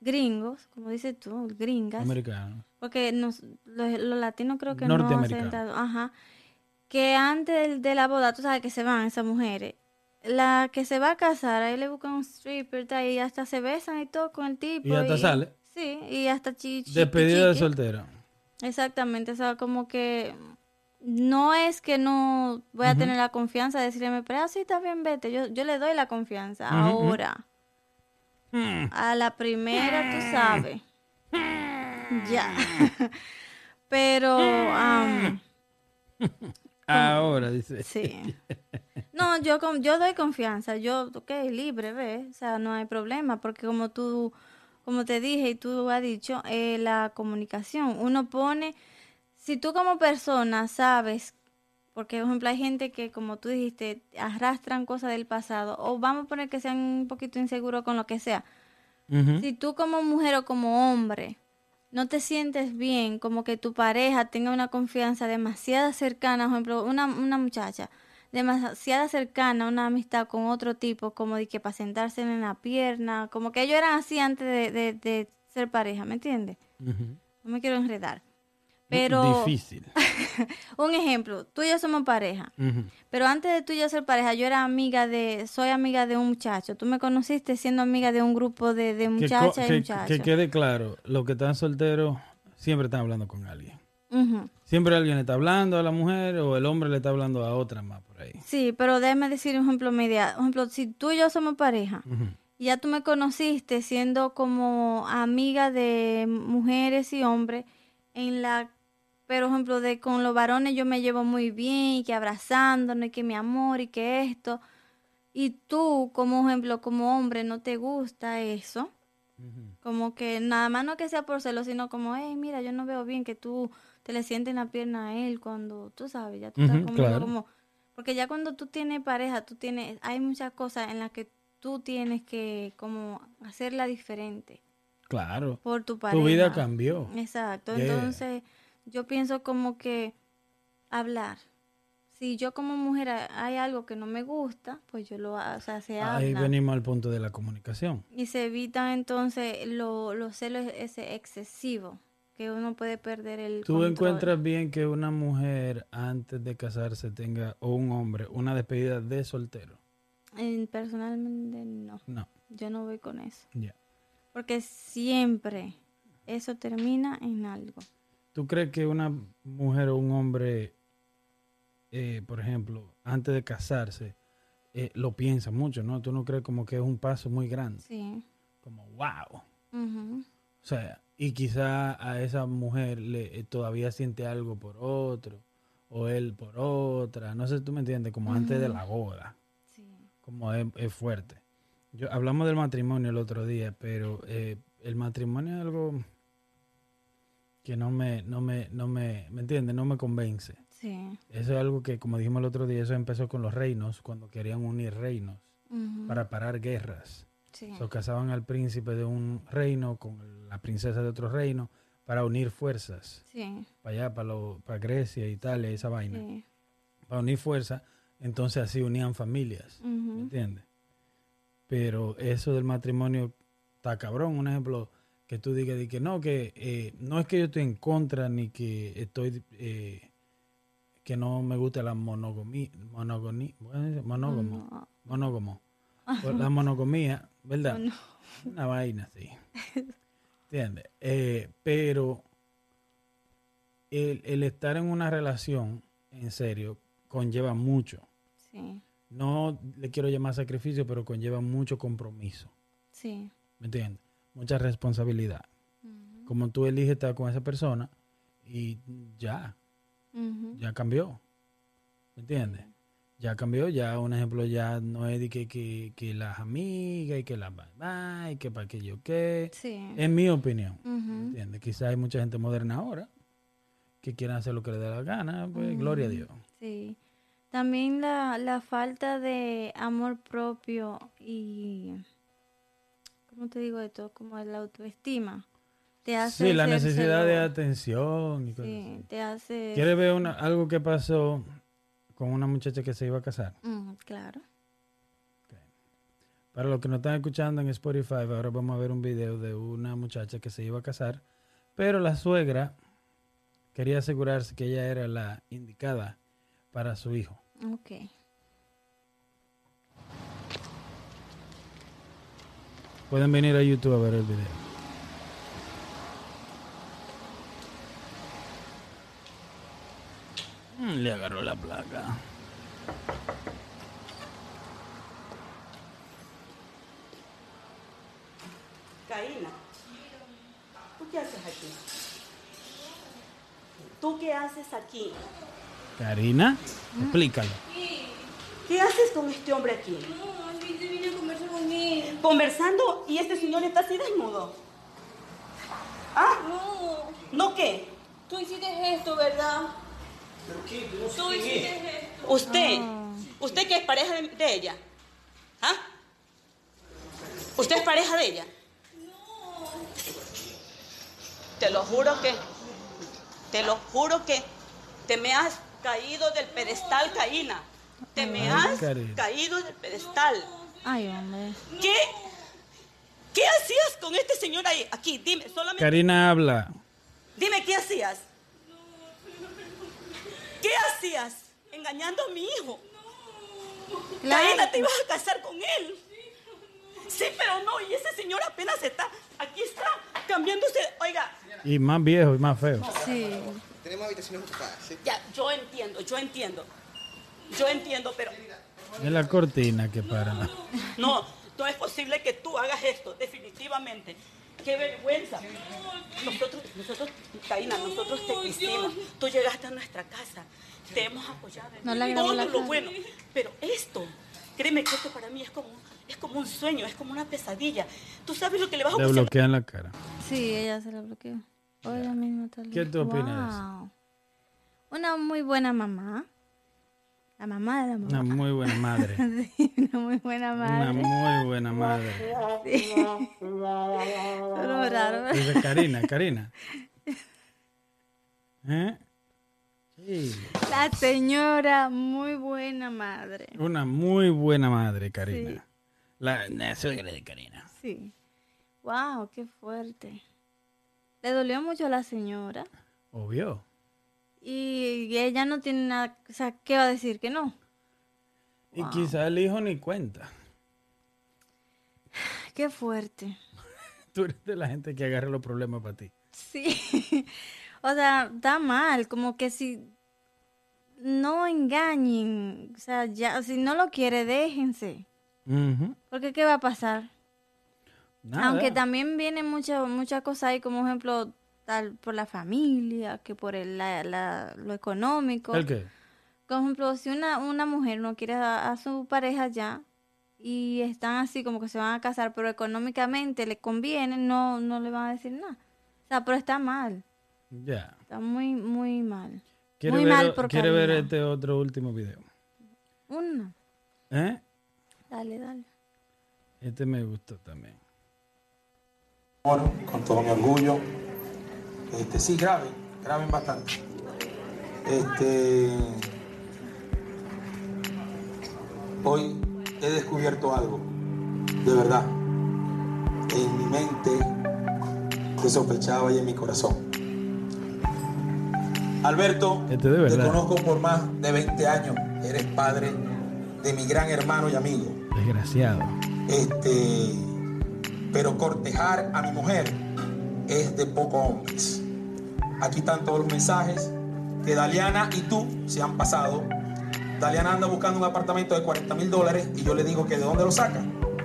gringos, como dices tú, gringas,
Americanos.
porque nos, los, los latinos creo que no se ajá, que antes de la boda, tú sabes que se van esas mujeres, la que se va a casar, ahí le buscan un stripper y hasta se besan y todo con el tipo.
Y hasta sale.
Sí, y hasta chi, chiqui,
Despedida de soltero.
Exactamente, o sea, como que no es que no voy a tener la confianza de decirle, pero ah, sí, está bien, vete. Yo, yo le doy la confianza. Ahora, a la primera, tú sabes. ya. pero, am,
Ahora dice.
sí. No, yo, yo doy confianza. Yo, ok, libre, ve. O sea, no hay problema, porque como tú, como te dije y tú has dicho, eh, la comunicación. Uno pone, si tú como persona sabes, porque por ejemplo hay gente que, como tú dijiste, arrastran cosas del pasado, o vamos a poner que sean un poquito inseguros con lo que sea. Si tú como mujer o como hombre no te sientes bien, como que tu pareja tenga una confianza demasiado cercana, por ejemplo, una, una muchacha demasiado cercana, una amistad con otro tipo, como de que para sentarse en la pierna, como que ellos eran así antes de, de- de ser pareja, ¿me entiendes? No me quiero enredar. Pero,
Difícil.
un ejemplo, tú y yo somos pareja. Pero antes de tú y yo ser pareja, yo era amiga de, soy amiga de un muchacho. Tú me conociste siendo amiga de un grupo de, de
Que,
muchachas y muchachos.
que quede claro, los que están solteros siempre están hablando con alguien. Siempre alguien le está hablando a la mujer o el hombre le está hablando a otra más por ahí.
Sí, pero déjame decir un ejemplo media. Por ejemplo, si tú y yo somos pareja, ya tú me conociste siendo como amiga de mujeres y hombres, en la, pero ejemplo, de con los varones yo me llevo muy bien, y que abrazándonos, y que mi amor, y que esto, y tú como ejemplo, como hombre, no te gusta eso, como que nada más no que sea por celo, sino como, hey, mira, yo no veo bien que tú te le sientes en la pierna a él cuando, tú sabes, ya tú estás
claro.
como... Porque ya cuando tú tienes pareja, tú tienes, hay muchas cosas en las que tú tienes que como hacerla diferente
Claro.
por tu pareja.
Tu vida cambió.
Exacto.
Yeah.
Entonces, yo pienso como que hablar. Si yo como mujer ha- hay algo que no me gusta, pues yo lo, o sea, se habla.
Ahí venimos al punto de la comunicación.
Y se evitan entonces lo- los celos ese excesivo, que uno puede perder el
¿Tú
control.
encuentras bien que una mujer antes de casarse tenga, o un hombre, una despedida de soltero?
Eh, Personalmente no,
No,
yo no voy con eso.
ya.
Porque siempre eso termina en algo.
¿Tú crees que una mujer o un hombre, eh, por ejemplo, antes de casarse, eh, lo piensa mucho, ¿no? ¿Tú no crees como que es un paso muy grande?
Sí.
Como, wow. O sea, y quizá a esa mujer le, eh, todavía siente algo por otro, o él por otra, no sé, tú me entiendes, como antes de la boda,
Sí.
como es, es fuerte. Yo, hablamos del matrimonio el otro día, pero eh, el matrimonio es algo que no me, no me, no me, ¿me entiendes? No me convence.
Sí.
Eso es algo que, como dijimos el otro día, eso empezó con los reinos, cuando querían unir reinos para parar guerras.
Sí.
Se casaban al príncipe de un reino con la princesa de otro reino para unir fuerzas.
Sí.
Para allá, para, lo- para Grecia, Italia, esa vaina.
Sí.
Para unir fuerzas, entonces así unían familias. ¿Me
Ujú.
entiendes? Pero eso del matrimonio está cabrón. Un ejemplo que tú digas de que no, que eh, no es que yo estoy en contra ni que estoy eh, que no me gusta la monogamia, monogamia, monógamo,
No.
monógamo. La ¿verdad? Una vaina así. ¿Entiendes? Eh, pero el, el estar en una relación, en serio, conlleva mucho.
Sí.
No le quiero llamar sacrificio, pero conlleva mucho compromiso.
Sí.
¿Me entiendes? Mucha responsabilidad. Como tú eliges estar con esa persona y ya, ya cambió. ¿Me entiendes? Ya cambió, ya un ejemplo ya no es de que, que, que las amigas y que las bye bye, y que para que yo qué.
Sí.
En mi opinión. ¿Me entiendes? Quizás hay mucha gente moderna ahora que quieren hacer lo que les dé la gana, pues gloria a Dios.
Sí. También la, la falta de amor propio y, ¿cómo te digo esto? Como la autoestima. Te hace
Sí, la necesidad de atención y cosas
Sí,
así.
te hace...
¿Quieres ver una- algo que pasó con una muchacha que se iba a casar?
Mm, claro.
Para los que no están escuchando en Spotify, ahora vamos a ver un video de una muchacha que se iba a casar, pero la suegra quería asegurarse que ella era la indicada para su hijo.
Ok.
Pueden venir a YouTube a ver el video. Mm, Le agarró la placa.
Caína, ¿tú qué haces aquí? ¿Tú qué haces aquí?
Karina, explícalo.
¿Qué haces con este hombre aquí? Conversando y este señor está así desnudo. ¿Ah?
No,
¿No qué?
tú hiciste esto, ¿verdad?
¿Pero qué? Yo no sé
Tú hiciste esto.
¿Usted? ¿Usted que es pareja de, de ella? ¿Ah? ¿Usted es pareja de ella? Te lo juro que, te lo juro que te me has caído del pedestal, Caína. Te me
Ay,
has caído del pedestal.
Ay, hombre.
¿Qué? ¿Qué hacías con este señor ahí? Aquí, dime, solamente
Karina habla.
dime qué hacías. ¿Qué hacías? Engañando a mi hijo.
Claro.
Caína, te ibas a casar con él. Sí, pero no, y ese señor apenas está, aquí está, cambiándose. Oiga,
Y más viejo y más feo.
Sí.
Tenemos habitaciones ocupadas, ¿sí?
ya, yo entiendo, yo entiendo. Yo entiendo, pero
Es la cortina que para.
no, no es posible que tú hagas esto, definitivamente. Qué vergüenza. Nosotros, nosotros, Caína, nosotros te quisimos. Tú llegaste a nuestra casa, te hemos apoyado en
No agradó
todo
la
lo
cara.
bueno. Pero esto, créeme que esto para mí es como, es como un sueño, es como una pesadilla. Tú sabes lo que le vas a
Le bloquean la cara.
Sí, ella se la bloqueó. O ella misma tal
¿Qué tú opinas?
Wow. Una muy buena mamá. La mamá de la
Una
mamá.
muy buena madre.
Sí, una muy buena
Una
madre.
muy buena madre.
Solo raro. ¿verdad?
Dice Karina, Karina. ¿Eh? Sí.
La señora, muy buena madre.
Una muy buena madre, Karina.
Sí.
La, la suegra de Karina.
Sí. Wow, qué fuerte. Le dolió mucho a la señora.
Obvio.
Y ella no tiene nada. O sea, ¿qué va a decir? Que no.
Y quizá el hijo ni cuenta.
Qué fuerte.
Tú eres de la gente que agarra los problemas para ti.
Sí. o sea, está mal, como que si no engañen, o sea, ya, si no lo quiere, déjense. Porque ¿qué va a pasar?
Nada.
Aunque también vienen muchas muchas cosas ahí, como ejemplo, tal por la familia, que por el, la- la- lo económico.
¿El qué?
Por ejemplo, si una, una mujer no quiere a, a su pareja ya y están así como que se van a casar, pero económicamente le conviene, no, no le van a decir nada. O sea, pero está mal,
Ya.
está muy, muy mal.
¿Quiere,
Muy
ver,
mal por
¿quiere ver este otro último video?
Uno,
¿Eh?
dale, dale.
Este me gustó también.
amor, con todo mi orgullo. Este, sí, graben, graben bastante. Este, hoy he descubierto algo, de verdad, en mi mente que sospechaba y en mi corazón. Alberto,
Este de
te conozco por más de 20 años. Eres padre de mi gran hermano y amigo.
Desgraciado.
Este, pero cortejar a mi mujer es de pocos hombres. Aquí están todos los mensajes que Daliana y tú se han pasado. Daliana anda buscando un apartamento de 40 mil dólares y yo le digo que de dónde lo saca.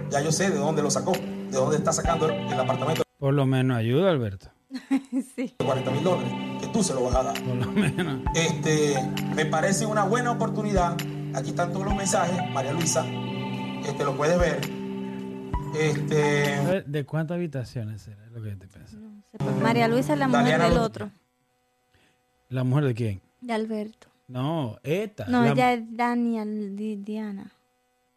Ya yo sé de dónde lo sacó, de dónde está sacando el apartamento
Por lo menos ayuda, Alberto.
sí.
de 40 mil dólares, que tú se lo vas a dar.
Por lo menos.
Este, me parece una buena oportunidad. Aquí están todos los mensajes, María Luisa, este, lo puedes ver. Este,
¿Sabes ¿De cuántas habitaciones? Es lo que te pienso.
No sé, pues María Luisa es la mujer
Daliana
del
lo-
otro,
¿La mujer de quién?
de Alberto.
No, esta.
No,
la-
ella es Daniel Di- Diana.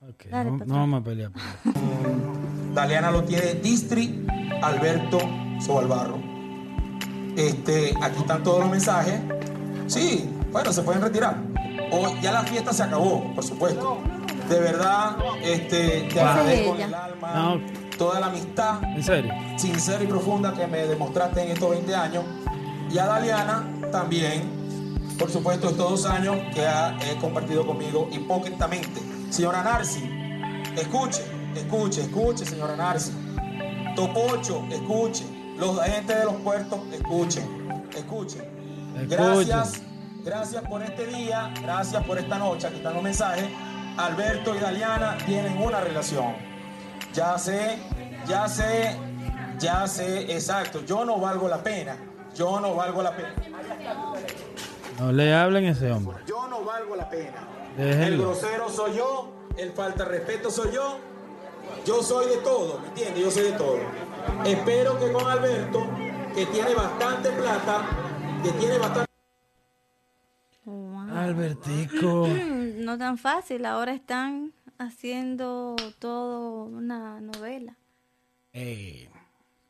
Ok,
Dale,
no, no vamos a pelear. por eso.
Daliana lo tiene Distri Alberto Sobalbarro. Este, aquí están todos los mensajes. Sí, bueno, se pueden retirar. O ya la fiesta se acabó, por supuesto. De verdad, este, te agradezco en el alma
No.
toda la amistad
¿En serio?
sincera y profunda que me demostraste en estos 20 años. Y a Daliana también, por supuesto, estos dos años que ha he compartido conmigo hipócritamente. Señora Narci, escuche, escuche, escuche, señora Narci. Topocho, escuche. Los agentes de los puertos, escuchen, escuchen. Gracias, gracias por este día, gracias por esta noche. Aquí están los mensajes. Alberto y Daliana tienen una relación. Ya sé, ya sé, ya sé, exacto. Yo no valgo la pena. Yo no valgo la pena.
No le hablen a ese hombre.
Yo no valgo la pena.
Déjenlo.
El grosero soy yo, el falta de respeto soy yo. Yo soy de todo, ¿me entiendes? Yo soy de todo. Espero que con Alberto, que tiene bastante plata, que tiene bastante...
Wow.
Albertico.
No tan fácil, ahora están haciendo todo una novela.
Ey,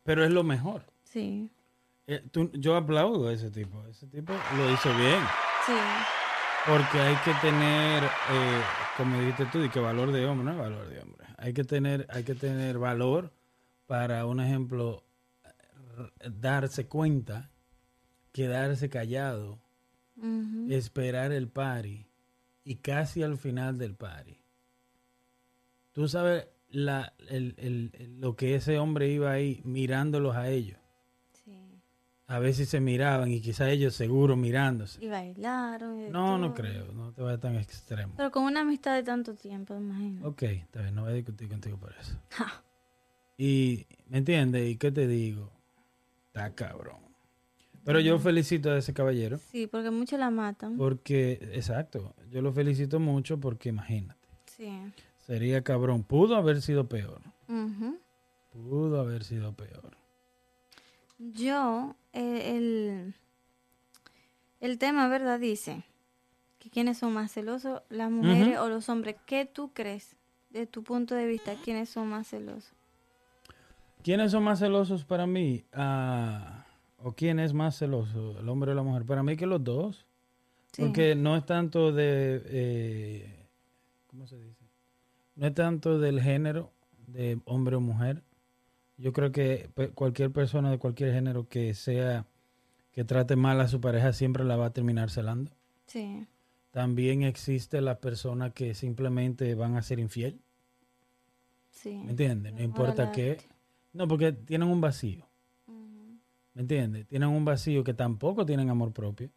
pero es lo mejor.
Sí,
Eh, tú- yo aplaudo a ese tipo. Ese tipo lo hizo bien.
sí,
Porque hay que tener, eh, como dijiste tú, y que valor de hombre, no es valor de hombre. Hay que tener, hay que tener valor para, un ejemplo, darse cuenta, quedarse callado, esperar el party y casi al final del party. Tú sabes la, el- el- lo que ese hombre iba ahí mirándolos a ellos. A ver si se miraban y quizá ellos seguro mirándose.
Y bailaron. y
No, no creo, no te vayas tan extremo.
Pero con una amistad de tanto tiempo, imagino.
Ok, está bien, no voy a discutir contigo por eso.
Ja.
Y, ¿me entiendes? ¿Y qué te digo? Está cabrón. Pero yo felicito a ese caballero
Sí, porque muchos la matan.
porque, exacto, yo lo felicito mucho porque imagínate,
Sí.
sería cabrón. Pudo haber sido peor.
Ujú.
Pudo haber sido peor.
Yo, eh, el, el tema, ¿verdad? Dice que quiénes son más celosos, las mujeres o los hombres. ¿Qué tú crees, de tu punto de vista, quiénes son más celosos?
¿Quiénes son más celosos para mí? Ah, ¿O quién es más celoso, el hombre o la mujer? Para mí que los dos.
Sí.
Porque no es tanto de, eh, ¿cómo se dice? No es tanto del género de hombre o mujer. Yo creo que pe- cualquier persona de cualquier género que sea, que trate mal a su pareja siempre la va a terminar celando.
Sí,
También existe la persona que simplemente van a ser infiel.
sí.
¿Me entiendes? No importa qué. No, porque tienen un vacío. ¿Me entiendes? Tienen un vacío que tampoco tienen amor propio.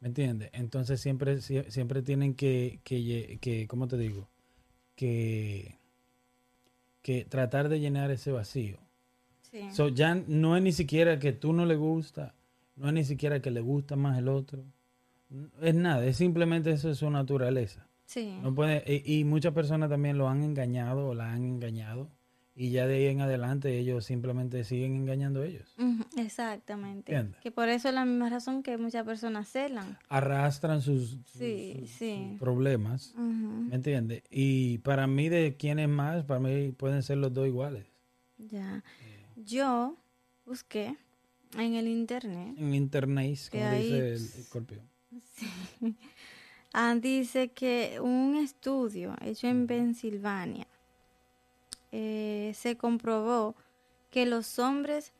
¿Me entiendes? Entonces siempre, sie- siempre tienen que, que, que, ¿cómo te digo? Que, que tratar de llenar ese vacío.
Sí.
So, ya no es ni siquiera que tú no le gusta, no es ni siquiera que le gusta más el otro. Es nada, es simplemente eso es su naturaleza.
sí.
No puede, y, y muchas personas también lo han engañado o la han engañado. Y ya de ahí en adelante ellos simplemente siguen engañando a ellos.
Exactamente.
¿Entiendes?
Que por eso es la misma razón que muchas personas celan.
Arrastran sus,
Sí,
sus-
sí.
sus problemas.
Ujú.
¿Me entiendes? Y para mí, de quién es más, para mí pueden ser los dos iguales.
Ya. Yo busqué en el internet.
En internet, como
ahí,
dice el escorpión.
Ah, dice que un estudio hecho en Pensilvania eh, se comprobó que los hombres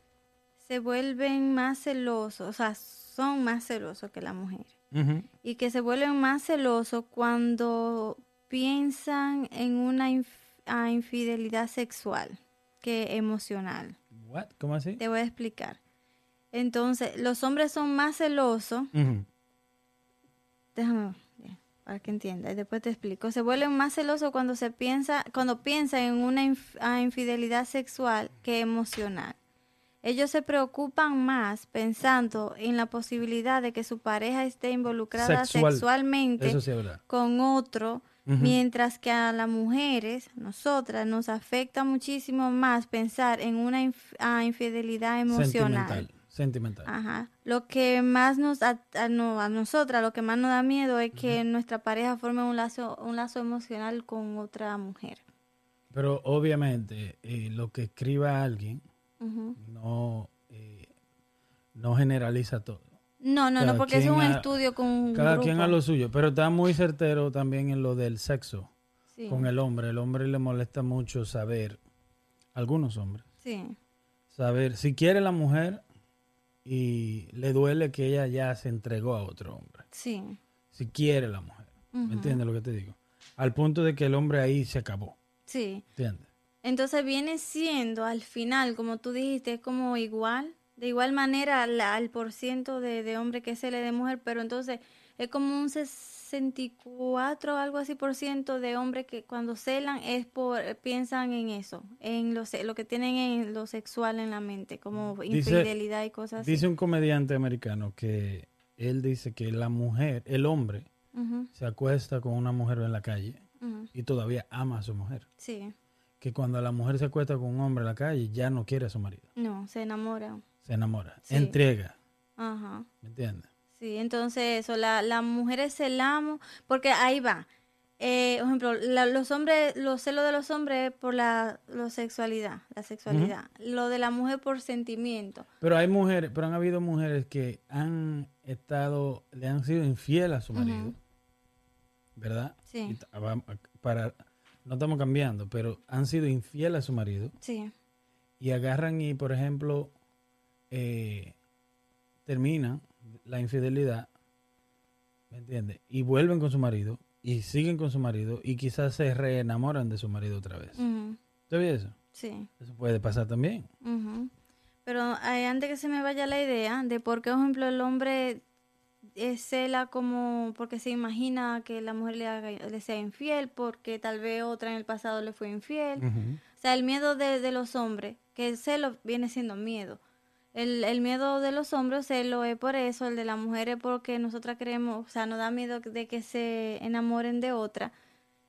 se vuelven más celosos, o sea, son más celosos que la mujer.
Ujú.
Y que se vuelven más celosos cuando piensan en una inf- ah, infidelidad sexual que emocional.
What? ¿Cómo así?
Te voy a explicar. Entonces, los hombres son más celosos. Déjame ver, para que entienda y después te explico. Se vuelven más celosos cuando se piensa, cuando piensan en una inf- infidelidad sexual que emocional. Ellos se preocupan más pensando en la posibilidad de que su pareja esté involucrada
Sexual.
sexualmente
sí
con otro, mientras que a las mujeres, nosotras, nos afecta muchísimo más pensar en una inf- ah, infidelidad emocional.
Sentimental.
Ajá. Lo que más nos a, a no- a nosotras, lo que más nos da miedo es que nuestra pareja forme un lazo, un lazo emocional con otra mujer.
Pero obviamente eh, lo que escriba alguien no, eh, no generaliza todo.
No, no,
Cada
no, porque es un
a-
estudio con un
Cada
grupo.
quien a lo suyo, pero está muy certero también en lo del sexo
Sí,
con el hombre. El hombre le molesta mucho saber, algunos hombres,
sí,
saber si quiere la mujer y le duele que ella ya se entregó a otro hombre.
sí.
Si quiere la mujer. ¿Me
Ujú.
entiendes lo que te digo? Al punto de que el hombre ahí se acabó.
sí.
¿Entiendes?
Entonces viene siendo al final, como tú dijiste, es como igual, de igual manera al por ciento de, de hombre que se le de mujer, pero entonces es como un 64 algo así por ciento de hombres que cuando celan es por piensan en eso, en lo, que tienen en lo sexual en la mente, como
Dice-
infidelidad y cosas así.
Dice un comediante americano que él dice que la mujer, el hombre, se acuesta con una mujer en la calle y todavía ama a su mujer.
Sí,
Que cuando la mujer se acuesta con un hombre en la calle ya no quiere a su marido.
no, se enamora.
Se enamora.
Sí.
Entrega.
Ajá.
¿Me entiendes?
Sí, entonces eso, la, las mujeres celamos, porque ahí va. Eh, por ejemplo, la- los hombres, los celos de los hombres es por la, la sexualidad, la sexualidad. Lo de la mujer por sentimiento.
Pero hay mujeres, pero han habido mujeres que han estado, le han sido infiel a su marido. ¿Verdad?
Sí.
Para, no estamos cambiando, pero han sido infiel a su marido.
Sí,
y agarran y, por ejemplo, eh, terminan la infidelidad, ¿me entiendes? Y vuelven con su marido y siguen con su marido y quizás se reenamoran de su marido otra vez. ¿Usted ve eso?
sí.
Eso puede pasar también.
Pero eh, antes que se me vaya la idea de por qué, por ejemplo, el hombre eh, cela como porque se imagina que la mujer le, haga- le sea infiel, porque tal vez otra en el pasado le fue infiel. O sea, el miedo de, de los hombres, que el celo viene siendo miedo. El, el miedo de los hombres, celo es por eso, el de las mujeres porque nosotras creemos, o sea, nos da miedo de que se enamoren de otra.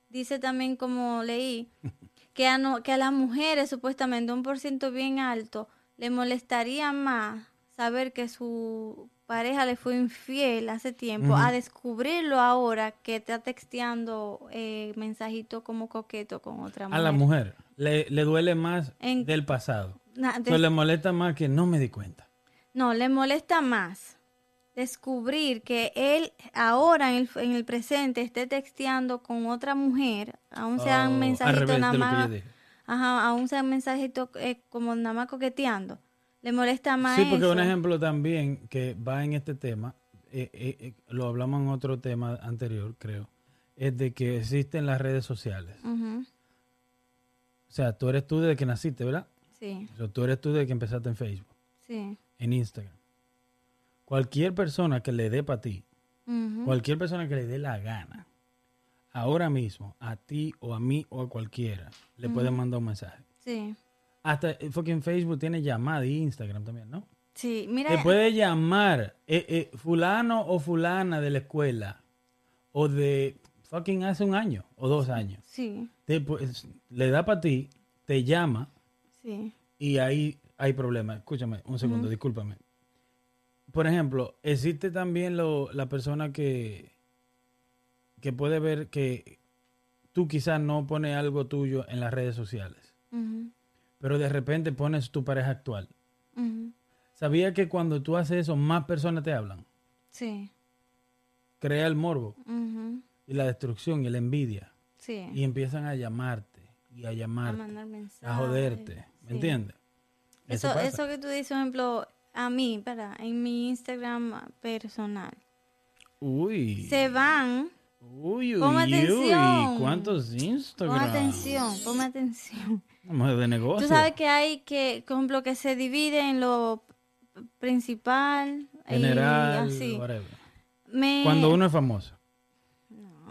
Dice también, como leí, que a, no, que a las mujeres, supuestamente un por ciento bien alto, le molestaría más saber que su pareja le fue infiel hace tiempo, a descubrirlo ahora que está texteando eh, mensajito como coqueto con otra mujer.
A la mujer le, le duele más
En-
del pasado.
Na- des-
le molesta más que no me di cuenta.
no, le molesta más descubrir que él ahora en el, en el presente esté texteando con otra mujer, aún
Oh,
sean
al
mensajitos
revés
nada más, ajá, aún sean mensajitos eh, como nada más coqueteando. Le molesta más
Sí, porque
eso.
un ejemplo también que va en este tema, eh, eh, lo hablamos en otro tema anterior, creo, es de que existen las redes sociales. O sea, tú eres tú desde que naciste, ¿verdad?
Sí,
tú eres tú desde que empezaste en Facebook.
sí,
en Instagram. Cualquier persona que le dé para ti, cualquier persona que le dé la gana, ahora mismo, a ti o a mí o a cualquiera, le puede mandar un mensaje.
Sí.
Hasta eh, fucking Facebook tiene llamada y Instagram también, ¿no?
Sí, mira.
Te puede llamar eh, eh, fulano o fulana de la escuela o de fucking hace un año o dos años.
Sí,
Te le da para ti, te llama
sí.
y ahí hay problemas. Escúchame, un segundo, discúlpame. Por ejemplo, existe también lo, la persona que, que puede ver que tú quizás no pones algo tuyo en las redes sociales, pero de repente pones tu pareja actual. ¿Sabía que cuando tú haces eso, más personas te hablan?
Sí.
Crea el morbo y la destrucción y la envidia.
Sí.
Y empiezan a llamarte y a
a
llamarte,
mandar mensajes.
a joderte. ¿Me
sí.
entiendes?
Eso,
pasa.
eso que tú dices, por ejemplo, a mí, para, en mi Instagram personal,
Uy.
se van,
Uy, uy,
Pon
uy.
atención.
¿Cuántos Instagram?
pon atención, ponme atención.
Vamos de negocio.
Tú sabes que hay que, por ejemplo, que se divide en lo principal
General,
y así. Me,
Cuando uno es famoso.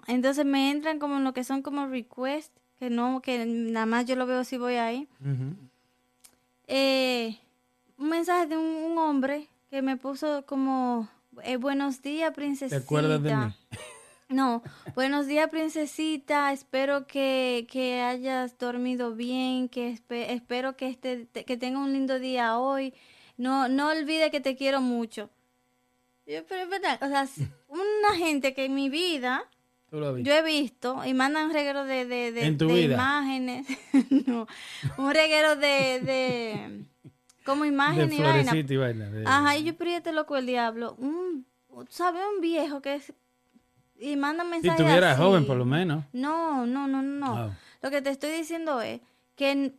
Entonces me entran como en lo que son como requests, que no, que nada más yo lo veo si voy ahí.
Ujú.
Eh, un mensaje de un, un hombre que me puso como, eh, buenos días, princesita.
¿Te acuerdas de mí?
No, buenos días, princesita. Espero que, que hayas dormido bien, que espe- espero que, este, te- que tenga un lindo día hoy. No, no olvide que te quiero mucho. Yo, pero es verdad, o sea, una gente que en mi vida. Yo he visto y mandan reguero de, de, de, imágenes. no, un reguero de, de como imagen y vaina.
y
Ajá, y yo priete loco el diablo. Un, ¿Sabes? Un viejo que es. Y manda
si
mensajes.
tuviera
así.
joven, por lo menos.
No, no, no, no. no. Lo que te estoy diciendo es que,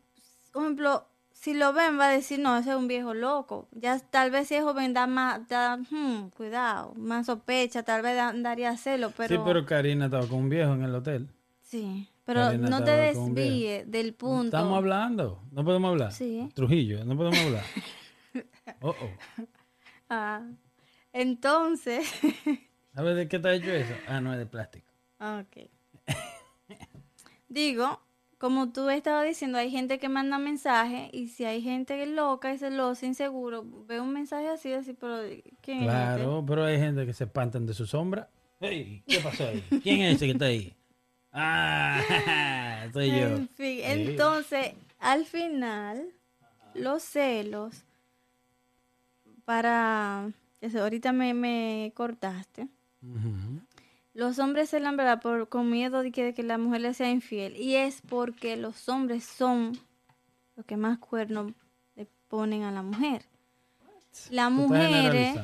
por ejemplo, si lo ven, va a decir, no, ese es un viejo loco. Ya tal vez si es joven, da más, da, hmm, cuidado, más sospecha, tal vez da- daría celo, pero.
Sí, pero Karina estaba con un viejo en el hotel.
Sí, pero
Karina
no te desvíes del punto.
Estamos hablando. No podemos hablar.
Sí.
Trujillo, no podemos hablar. Oh, oh.
Ah, entonces.
¿Sabes de qué está hecho eso? Ah, no, es de plástico.
Ok. Digo, como tú estabas diciendo, hay gente que manda mensajes y si hay gente loca y celosa, inseguro, ve un mensaje así, así, pero ¿quién es
Claro, pero hay gente que se espantan de su sombra. Hey, ¿qué pasó ahí? ¿Quién es ese que está ahí? Ah, soy
este?
yo.
En fin, entonces, al final, los celos, para, eso, ahorita me, me cortaste,
Ujú.
Los hombres celan, ¿verdad? Por, con miedo de que, de que la mujer le sea infiel. Y es porque los hombres son los que más cuernos le ponen a la mujer. La mujer,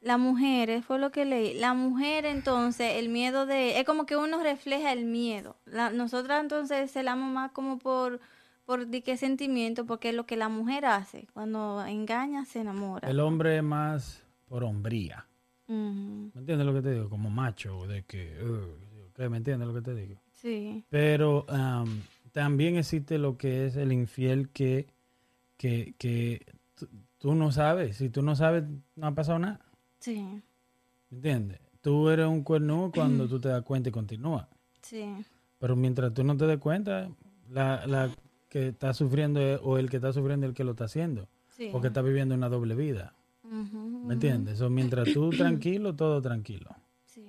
la mujer, fue lo que leí. La mujer, entonces, el miedo de. Es como que uno refleja el miedo. La, nosotras, entonces, celamos más como por. Por de qué sentimiento, porque es lo que la mujer hace. Cuando engaña, se enamora.
El hombre es más por hombría. ¿Me entiendes lo que te digo? Como macho, de que... uh. ¿Me entiendes lo que te digo?
Sí.
Pero am, también existe lo que es el infiel que, que, que tú, no sabes. Si tú no sabes, no ha pasado nada.
Sí.
¿Me entiendes? Tú eres un cuerno cuando tú te das cuenta y continúa.
Sí.
Pero mientras tú no te des cuenta, la, la que está sufriendo es- o el que está sufriendo es el que lo está haciendo.
Sí.
Porque está viviendo una doble vida. ¿Me entiendes? O mientras tú tranquilo, todo tranquilo.
Sí.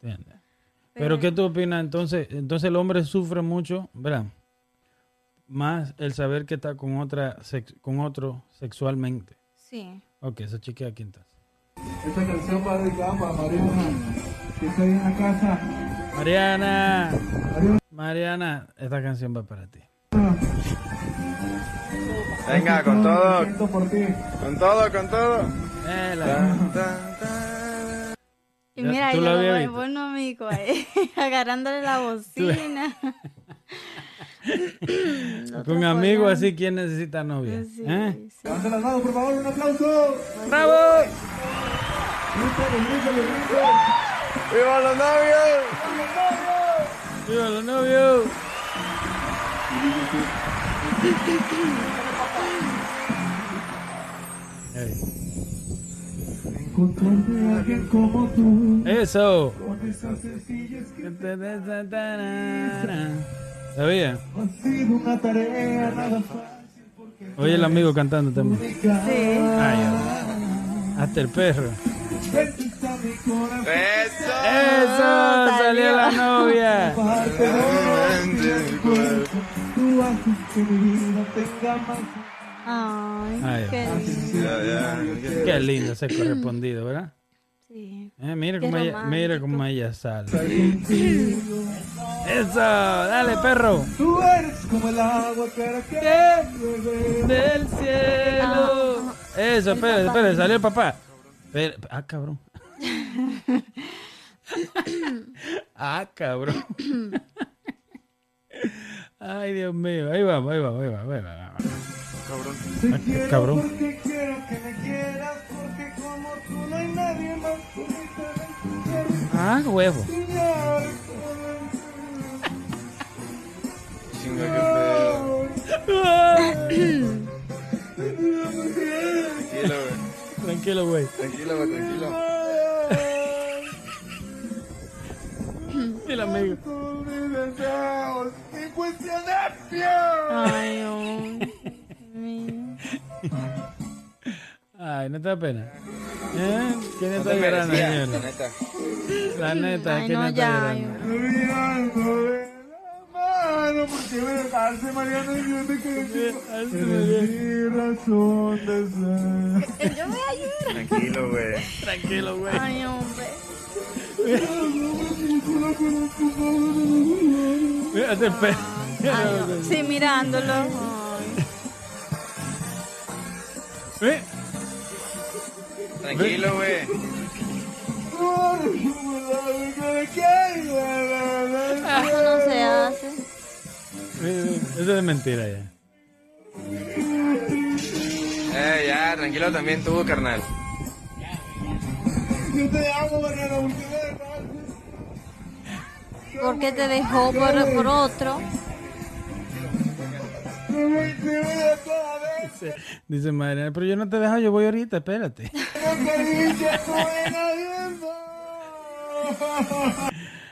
¿Entiendes? Pero, ¿qué tú opinas? Entonces, entonces el hombre sufre mucho, ¿verdad? Más el saber que está con otra sex- con otro sexualmente.
Sí.
Ok, esa chica aquí está.
Esta canción va dedicada para Mariana, que está ahí en la casa.
Mariana, Mariana, esta canción va para ti.
Venga, con todo, con todo, con todo.
Eh, la-
Tan, tan, tan.
Y mira,
¿tú
yo
lo
bueno amigo ahí, agarrándole la bocina.
con amigos así, ¿quién necesita novia?
Sí,
¿Eh?
sí.
Levanten las manos, por favor, un aplauso.
¡Bravo!
Griten, griten, griten.
¡Viva los novios!
¡Viva los novios!
Encontrarme a alguien como tú.
Eso.
Con esa sencillez que
¿Sabía?
ha sido una tarea nada fácil porque
Oye el amigo cantando también.
única.
Ay, hasta el perro.
Eso.
Eso, salió la novia.
Que mi vida tenga más.
Ay,
Ay.
qué lindo.
Qué lindo ese correspondido, ¿verdad?
Sí.
Eh, mira cómo ella, mira cómo ella sale. Eso, dale perro.
Tú eres como el agua que.
Del cielo. Eso, espere, espere, salió el papá. Espere, ah, cabrón. ah, cabrón. Ay, Dios mío. Ahí vamos, ahí vamos, ahí vamos. Ahí vamos.
Te quiero
cabrón.
porque quiero que me quieras, porque como tú no hay nadie más bonito de
Ah, huevo.
Chinga, qué pedo. Tranquilo, güey.
Tranquilo, güey.
Tranquilo, güey, tranquilo.
El amigo.
Ay, oh.
Ay, no te da pena. ¿Eh? ¿Quién
No
está
te
llorando,
merecía, la neta.
La neta,
Ay,
¿quién
no,
está
ya.
llorando?
Mano, porque me dejaste, Mariana, y yo quedé mi razón de ser.
Yo voy a llorar.
Tranquilo, güey.
Tranquilo, güey.
Ay, hombre. Sí, mirándolo. Ay.
¿Eh?
Tranquilo, güey.
Eso no se hace.
Eh, Eso es mentira ya.
Eh, ya, tranquilo también tú, carnal.
Yo te amo, Mariana, porque me dejaste.
¿Por qué te dejó por, por otro?
Dice, dice Mariana, pero yo no te dejo, yo voy ahorita, espérate.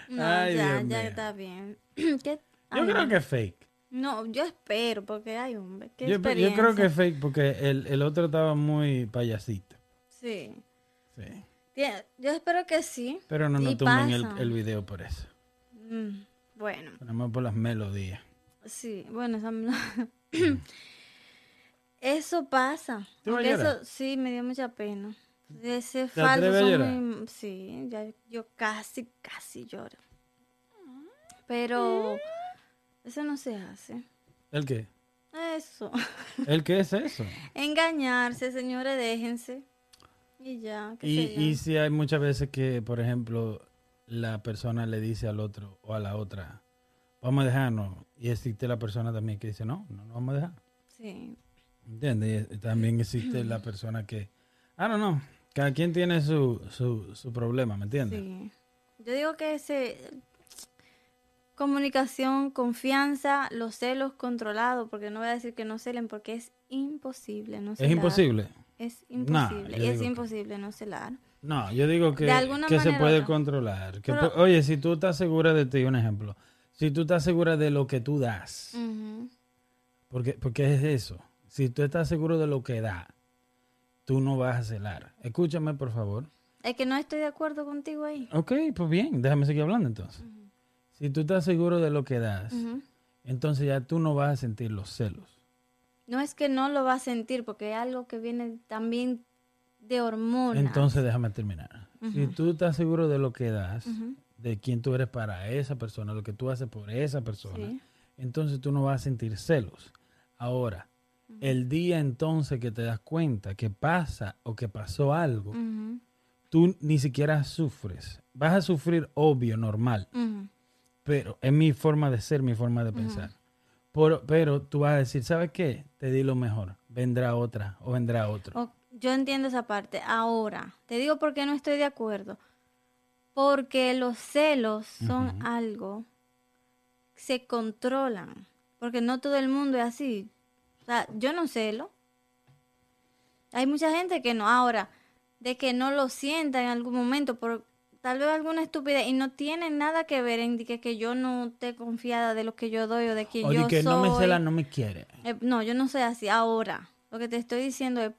No
Ay,
ya,
Dios
ya está bien. ¿Qué?
Yo
Ay,
creo que es fake.
No, yo espero, porque hay. ¿Qué
Yo, yo creo que es fake porque el, el otro estaba muy payasito.
Sí.
Sí.
Yo espero que sí.
Pero no nos tumben el, el video por eso.
Mm, bueno,
más por las melodías.
sí, bueno, esa la- eso pasa. Eso sí me dio mucha pena. Ese
¿Te
falso muy- sí, ya yo casi, casi lloro. Pero eso no se hace.
¿El qué?
Eso.
¿El qué es eso?
Engañarse, señores, déjense. Y ya, qué
Y, y si hay muchas veces que, por ejemplo, la persona le dice al otro o a la otra, vamos a dejarnos, y existe la persona también que dice, no, no nos vamos a dejar.
Sí.
¿Entiendes? Y también existe la persona que, ah, no, no, cada quien tiene su, su, su problema, ¿me entiendes?
Sí. Yo digo que ese comunicación, confianza, los celos controlados, porque no voy a decir que no celen, porque es imposible no
Es
celar.
imposible.
Es imposible. y es
que-
imposible no celar.
No, yo digo que, que se
manera
puede controlar. Que
Pero-
oye, si tú estás segura de ti, un ejemplo, si tú estás segura de lo que tú das, porque, porque es eso, si tú estás seguro de lo que da, tú no vas a celar. Escúchame, por favor.
Es que no estoy de acuerdo contigo ahí.
Ok, pues bien, déjame seguir hablando entonces. Si tú estás seguro de lo que das, entonces ya tú no vas a sentir los celos.
No es que no lo va a sentir, porque es algo que viene también de hormonas.
Entonces déjame terminar. Si tú estás seguro de lo que das, de quién tú eres para esa persona, lo que tú haces por esa persona,
Sí.
entonces tú no vas a sentir celos. Ahora, el día entonces que te das cuenta que pasa o que pasó algo, tú ni siquiera sufres. Vas a sufrir obvio, normal, pero es mi forma de ser, mi forma de pensar. Por- pero tú vas a decir, ¿sabes qué? Te di lo mejor. Vendrá otra o vendrá otro.
Yo entiendo esa parte. Ahora, te digo por qué no estoy de acuerdo. Porque los celos son algo que se controlan. Porque no todo el mundo es así. O sea, yo no celo. Hay mucha gente que no. Ahora, de que no lo sienta en algún momento por tal vez alguna estupidez y no tiene nada que ver en que, que yo no esté confiada de lo que yo doy o de que
O
yo
de que
soy.
no me cela, no me quiere.
Eh, no, yo no soy así. Ahora, lo que te estoy diciendo es,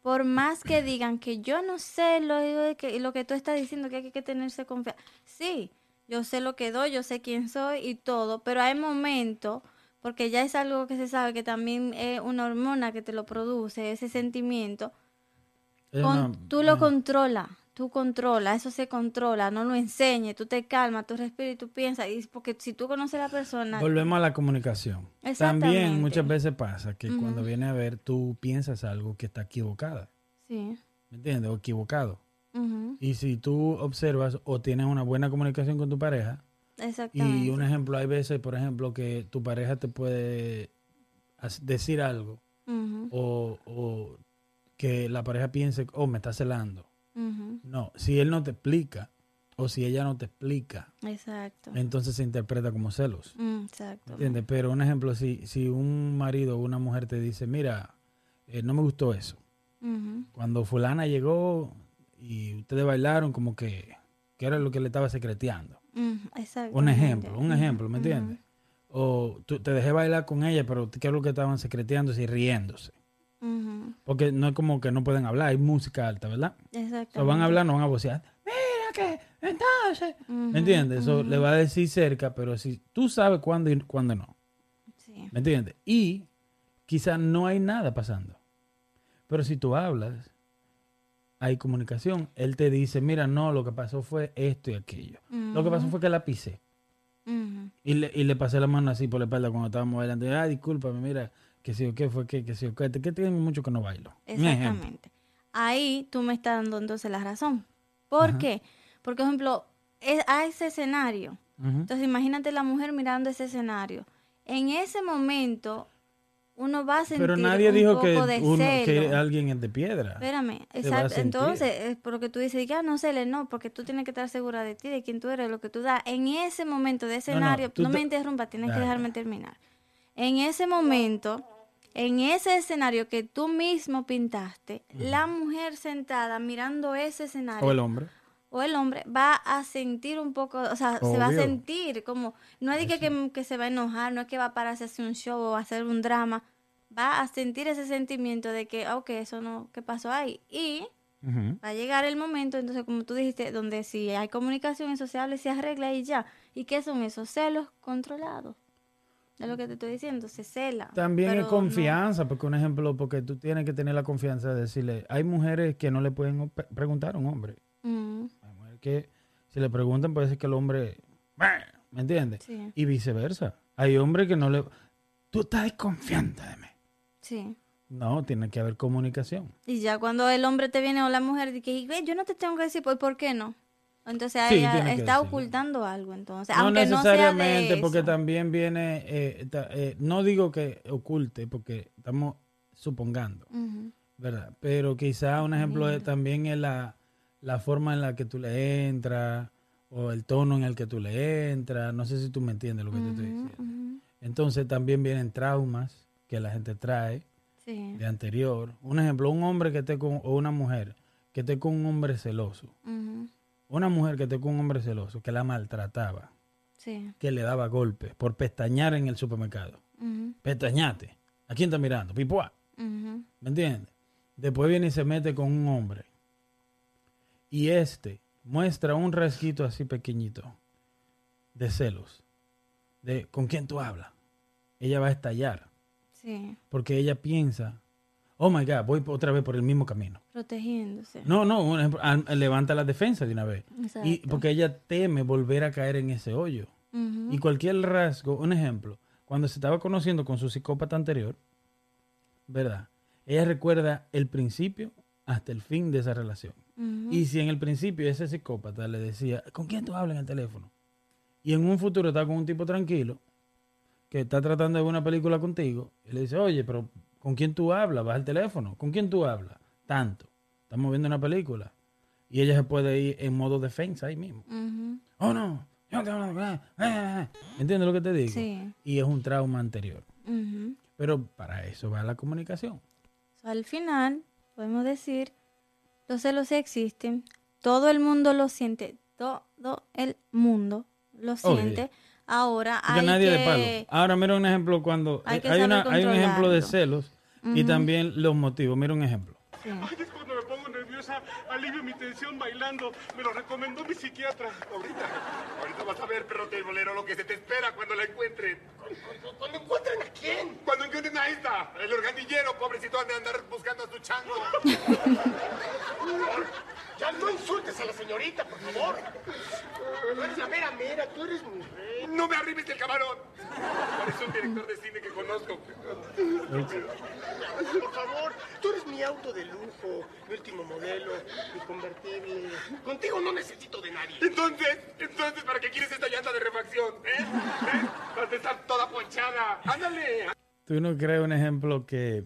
por más que digan que yo no sé lo, que, lo que tú estás diciendo, que hay que tenerse confianza. Sí, yo sé lo que doy, yo sé quién soy y todo, pero hay momentos, porque ya es algo que se sabe que también es una hormona que te lo produce, ese sentimiento, con- tú lo controlas, tú controlas, eso se controla, no lo enseñes, tú te calmas, tú respiras y tú piensas, y porque si tú conoces a la persona,
Volvemos a la comunicación. También muchas veces pasa que cuando viene a ver, tú piensas algo que está equivocada.
sí,
¿Me entiendes? O equivocado. Y si tú observas o tienes una buena comunicación con tu pareja,
exactamente.
y un ejemplo, hay veces, por ejemplo, que tu pareja te puede decir algo o, o que la pareja piense, oh, me está celando. No, si él no te explica o si ella no te explica,
Exacto.
entonces se interpreta como celos.
Mm, Exacto.
¿Entiendes? Pero un ejemplo, si, si un marido o una mujer te dice, mira, eh, no me gustó eso. Cuando fulana llegó y ustedes bailaron como que, que era lo que le estaba secreteando. Un ejemplo, un ejemplo, ¿me entiendes? O tú, te dejé bailar con ella, pero ¿qué es lo que estaban secreteándose y riéndose? Porque no es como que no pueden hablar, hay música alta, ¿verdad?
Exacto.
O van a hablar, no van a vocear. Mira que, entonces, ¿me entiendes? Eso le va a decir cerca, pero si tú sabes cuándo y cuándo no.
Sí.
¿Me entiendes? Y quizás no hay nada pasando. Pero si tú hablas, hay comunicación. Él te dice, mira, no, lo que pasó fue esto y aquello. Lo que pasó fue que la pisé. Y le, y le pasé la mano así por la espalda cuando estábamos bailando. Ay, discúlpame, mira, que si o qué fue que, que si o qué, que tengo mucho que no bailo.
Exactamente. Ahí tú me estás dando entonces la razón. ¿Por
Ajá.
qué? Porque, por ejemplo, es, a ese escenario. Entonces, imagínate la mujer mirando ese escenario. En ese momento, uno va a sentir
Pero nadie
un
dijo
poco
que,
de
uno, que alguien es de piedra.
Espérame, exacto. Entonces, es por lo que tú dices, ya no le no, porque tú tienes que estar segura de ti, de quién tú eres, lo que tú das. En ese momento de
no,
escenario, no, me
te-
interrumpas, tienes que dejarme terminar. En ese momento, en ese escenario que tú mismo pintaste, la mujer sentada mirando ese escenario,
O el hombre.
o el hombre va a sentir un poco, o sea, se va a sentir como, no es de que, que, que se va a enojar, no es que va a pararse a hacer un show o a hacer un drama, va a sentir ese sentimiento de que, ok, eso no, ¿qué pasó ahí? Y va a llegar el momento, entonces, como tú dijiste, donde si hay comunicación, eso se habla y se arregla y ya. ¿Y qué son esos celos controlados? Es lo que te estoy diciendo, se cela.
También es
no-
confianza, porque un ejemplo, porque tú tienes que tener la confianza de decirle, hay mujeres que no le pueden preguntar a un hombre.
Mm,
Hay mujeres que si le preguntan puede ser que el hombre, ¿me entiendes?
sí,
Y viceversa. Hay hombres que no le... Tú estás desconfiando de mí.
sí.
No, tiene que haber comunicación.
Y ya cuando el hombre te viene o la mujer dice que "Ve, yo no te tengo que decir, pues ¿por qué no? Entonces
Sí,
ella está
decirlo.
ocultando algo, entonces,
no
aunque no sea
necesariamente,
de
porque
eso.
también viene, eh, ta- eh, no digo que oculte, porque estamos supongando, ¿verdad? Pero quizá un ejemplo también es la, la forma en la que tú le entras o el tono en el que tú le entras. No sé si tú me entiendes lo que te estoy diciendo. Entonces también vienen traumas que la gente trae
Sí.
de anterior. Un ejemplo, un hombre que esté con, o una mujer que esté con un hombre celoso. Una mujer que con un hombre celoso, que la maltrataba,
Sí.
que le daba golpes por pestañear en el supermercado. Pestañate. ¿A quién está mirando? Pipoa. ¿Me entiendes? Después viene y se mete con un hombre. Y este muestra un rasquito así pequeñito de celos. De con quién tú hablas. Ella va a estallar.
Sí.
Porque ella piensa, oh my God, voy otra vez por el mismo camino.
Protegiéndose.
No, no, un ejemplo, levanta la defensa de una vez. Y
Exacto.
porque ella teme volver a caer en ese hoyo.
Ujú,
Y cualquier rasgo, un ejemplo, cuando se estaba conociendo con su psicópata anterior, ¿verdad? Ella recuerda el principio hasta el fin de esa relación.
ujú,
Y si en el principio ese psicópata le decía, ¿con quién tú hablas en el teléfono? Y en un futuro está con un tipo tranquilo, que está tratando de ver una película contigo, y le dice, oye, pero ¿con quién tú hablas? Vas al teléfono. ¿Con quién tú hablas? Tanto. Estamos viendo una película. Y ella se puede ir en modo defensa ahí mismo.
ujú.
Oh, no. Yo eh, eh, eh". ¿Entiendes lo que te digo?
Sí.
Y es un trauma anterior. Pero para eso va la comunicación.
Al final, podemos decir Los celos existen. Todo el mundo lo siente. Todo el mundo lo siente. Ahora hay
nadie
que...
de palo. Ahora mira un ejemplo cuando
hay
eh,
que
hay, una, hay un ejemplo de celos y también los motivos. Mira un ejemplo.
Sí.
Ay, es cuando me pongo nerviosa, alivio mi tensión bailando. Me lo recomendó mi psiquiatra.
Ahorita, ahorita vas a ver, perro del bolero, lo que se te espera cuando la encuentren. ¿Cuándo, encuentren a quién? Cuando encuentren a esta, el organillero, pobrecito, han de andar buscando a su chango. ya no insultes a la señorita, por favor. Tú eres la mera mera, tú eres mi rey. No me arribes del camarón. Parece un director de cine que conozco.
Por favor, tú eres mi auto de lujo, mi último modelo, mi convertible.
Contigo no necesito de nadie. Entonces, entonces, ¿para qué quieres esta llanta de refacción? ¿Eh? ¿Eh? Vas a estar toda ponchada. Ándale.
Tú no crees un ejemplo que...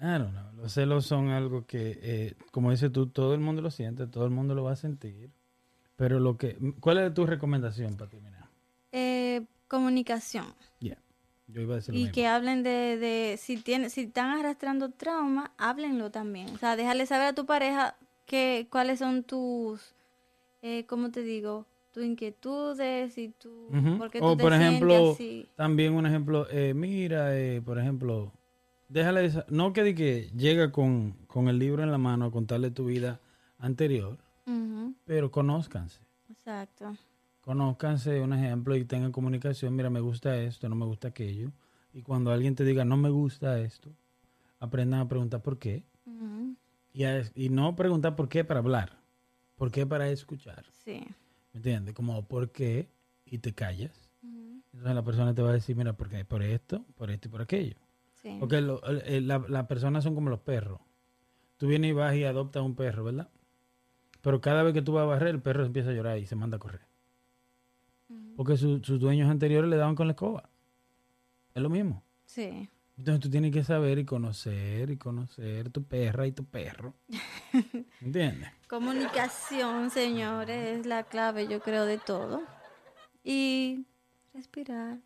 I don't know. Los celos son algo que, eh, como dices tú, todo el mundo lo siente, todo el mundo lo va a sentir. Pero lo que... ¿Cuál es tu recomendación para terminar?
Eh, comunicación.
Yeah. Yo iba a decir lo
Y
mismo.
que hablen de, de si tienen, si están arrastrando trauma, háblenlo también. O sea, déjale saber a tu pareja que cuáles son tus, eh, ¿cómo te digo? Tus inquietudes y tu,
Ujú.
por qué tú
O
te
por ejemplo,
así.
también un ejemplo, eh, mira, eh, por ejemplo, déjale, no que, que llega con, con el libro en la mano a contarle tu vida anterior, Pero conózcanse.
Exacto.
Conózcanse un ejemplo y tengan comunicación, mira, me gusta esto, no me gusta aquello. Y cuando alguien te diga, no me gusta esto, aprendan a preguntar por qué. Y, a- y no preguntar por qué para hablar, por qué para escuchar.
Sí.
¿Me entiendes? Como por qué y te callas. Entonces la persona te va a decir, mira, ¿por qué? Por esto, por esto y por aquello.
Sí.
Porque el- la- las personas son como los perros. Tú vienes y vas y adoptas un perro, ¿verdad? Pero cada vez que tú vas a barrer, el perro empieza a llorar y se manda a correr. Porque su- sus dueños anteriores le daban con la escoba. Es lo mismo.
Sí.
Entonces tú tienes que saber y conocer y conocer tu perra y tu perro. ¿Entiendes?
Comunicación, señores, es la clave, yo creo, de todo. Y respirar.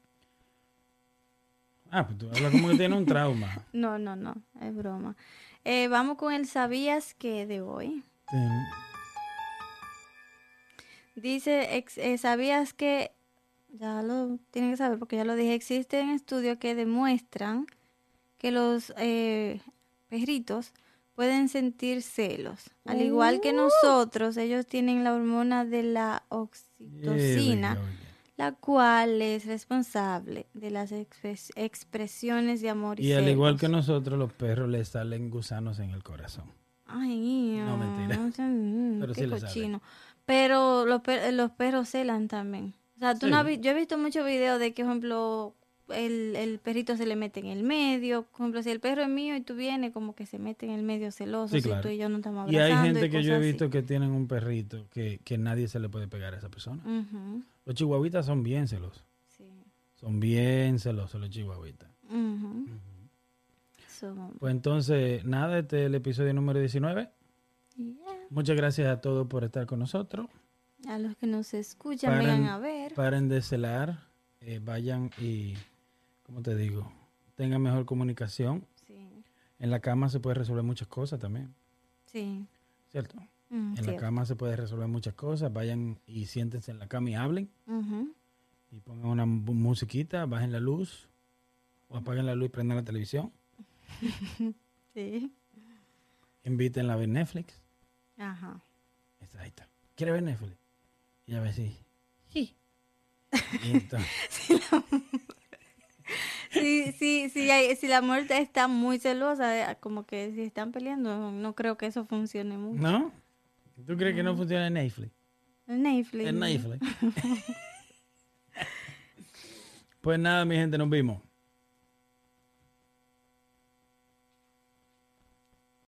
Ah, pues tú hablas como que tienes un trauma.
No, no, no, es broma. Eh, vamos con el sabías que de hoy.
Tien-
Dice, ex- eh, ¿sabías que, ya lo tienen que saber porque ya lo dije, existen estudios que demuestran que los eh, perritos pueden sentir celos. Al igual que nosotros, ellos tienen la hormona de la oxitocina,
Yeah,
la cual es responsable de las expres- expresiones de amor y,
Y al igual que nosotros, los perros les salen gusanos en el corazón.
Ay,
No, mentira.
no mm,
Pero
qué
sí sale.
Pero los, per- los perros celan también. O sea, tú no has yo he visto muchos videos de que, por ejemplo, el, el perrito se le mete en el medio. Por ejemplo, si el perro es mío y tú vienes, como que se mete en el medio celoso.
Sí,
si
claro.
tú y yo no estamos
Y hay gente que yo he
así.
visto que tienen un perrito que, que nadie se le puede pegar a esa persona. Los chihuahuitas son bien celosos.
sí.
Son bien celosos los chihuahuitas.
So,
Pues entonces, nada, este es el episodio número 19. Muchas gracias a todos por estar con nosotros.
A los que nos escuchan,
Paren-
vengan a ver.
Paren de celar, eh, vayan y, ¿cómo te digo? Tengan mejor comunicación.
Sí,
En la cama se puede resolver muchas cosas también,
sí.
¿cierto?
Mm,
En la cama se puede resolver muchas cosas. Vayan y siéntense en la cama y hablen.
Ujú.
Y pongan una mu- musiquita, bajen la luz. O apaguen la luz y prendan la televisión.
Sí.
Invítenla a ver Netflix.
Ajá.
Esa, Ahí está. ¿Quiere ver Netflix? Y a ver si. Sí.
Sí, sí, sí, hay- si la muerte está muy celosa, eh, como que si están peleando, no, no creo que eso funcione mucho.
¿No? ¿Tú crees que no funciona en Netflix?
En Netflix.
En Netflix. pues nada, mi gente, nos vimos.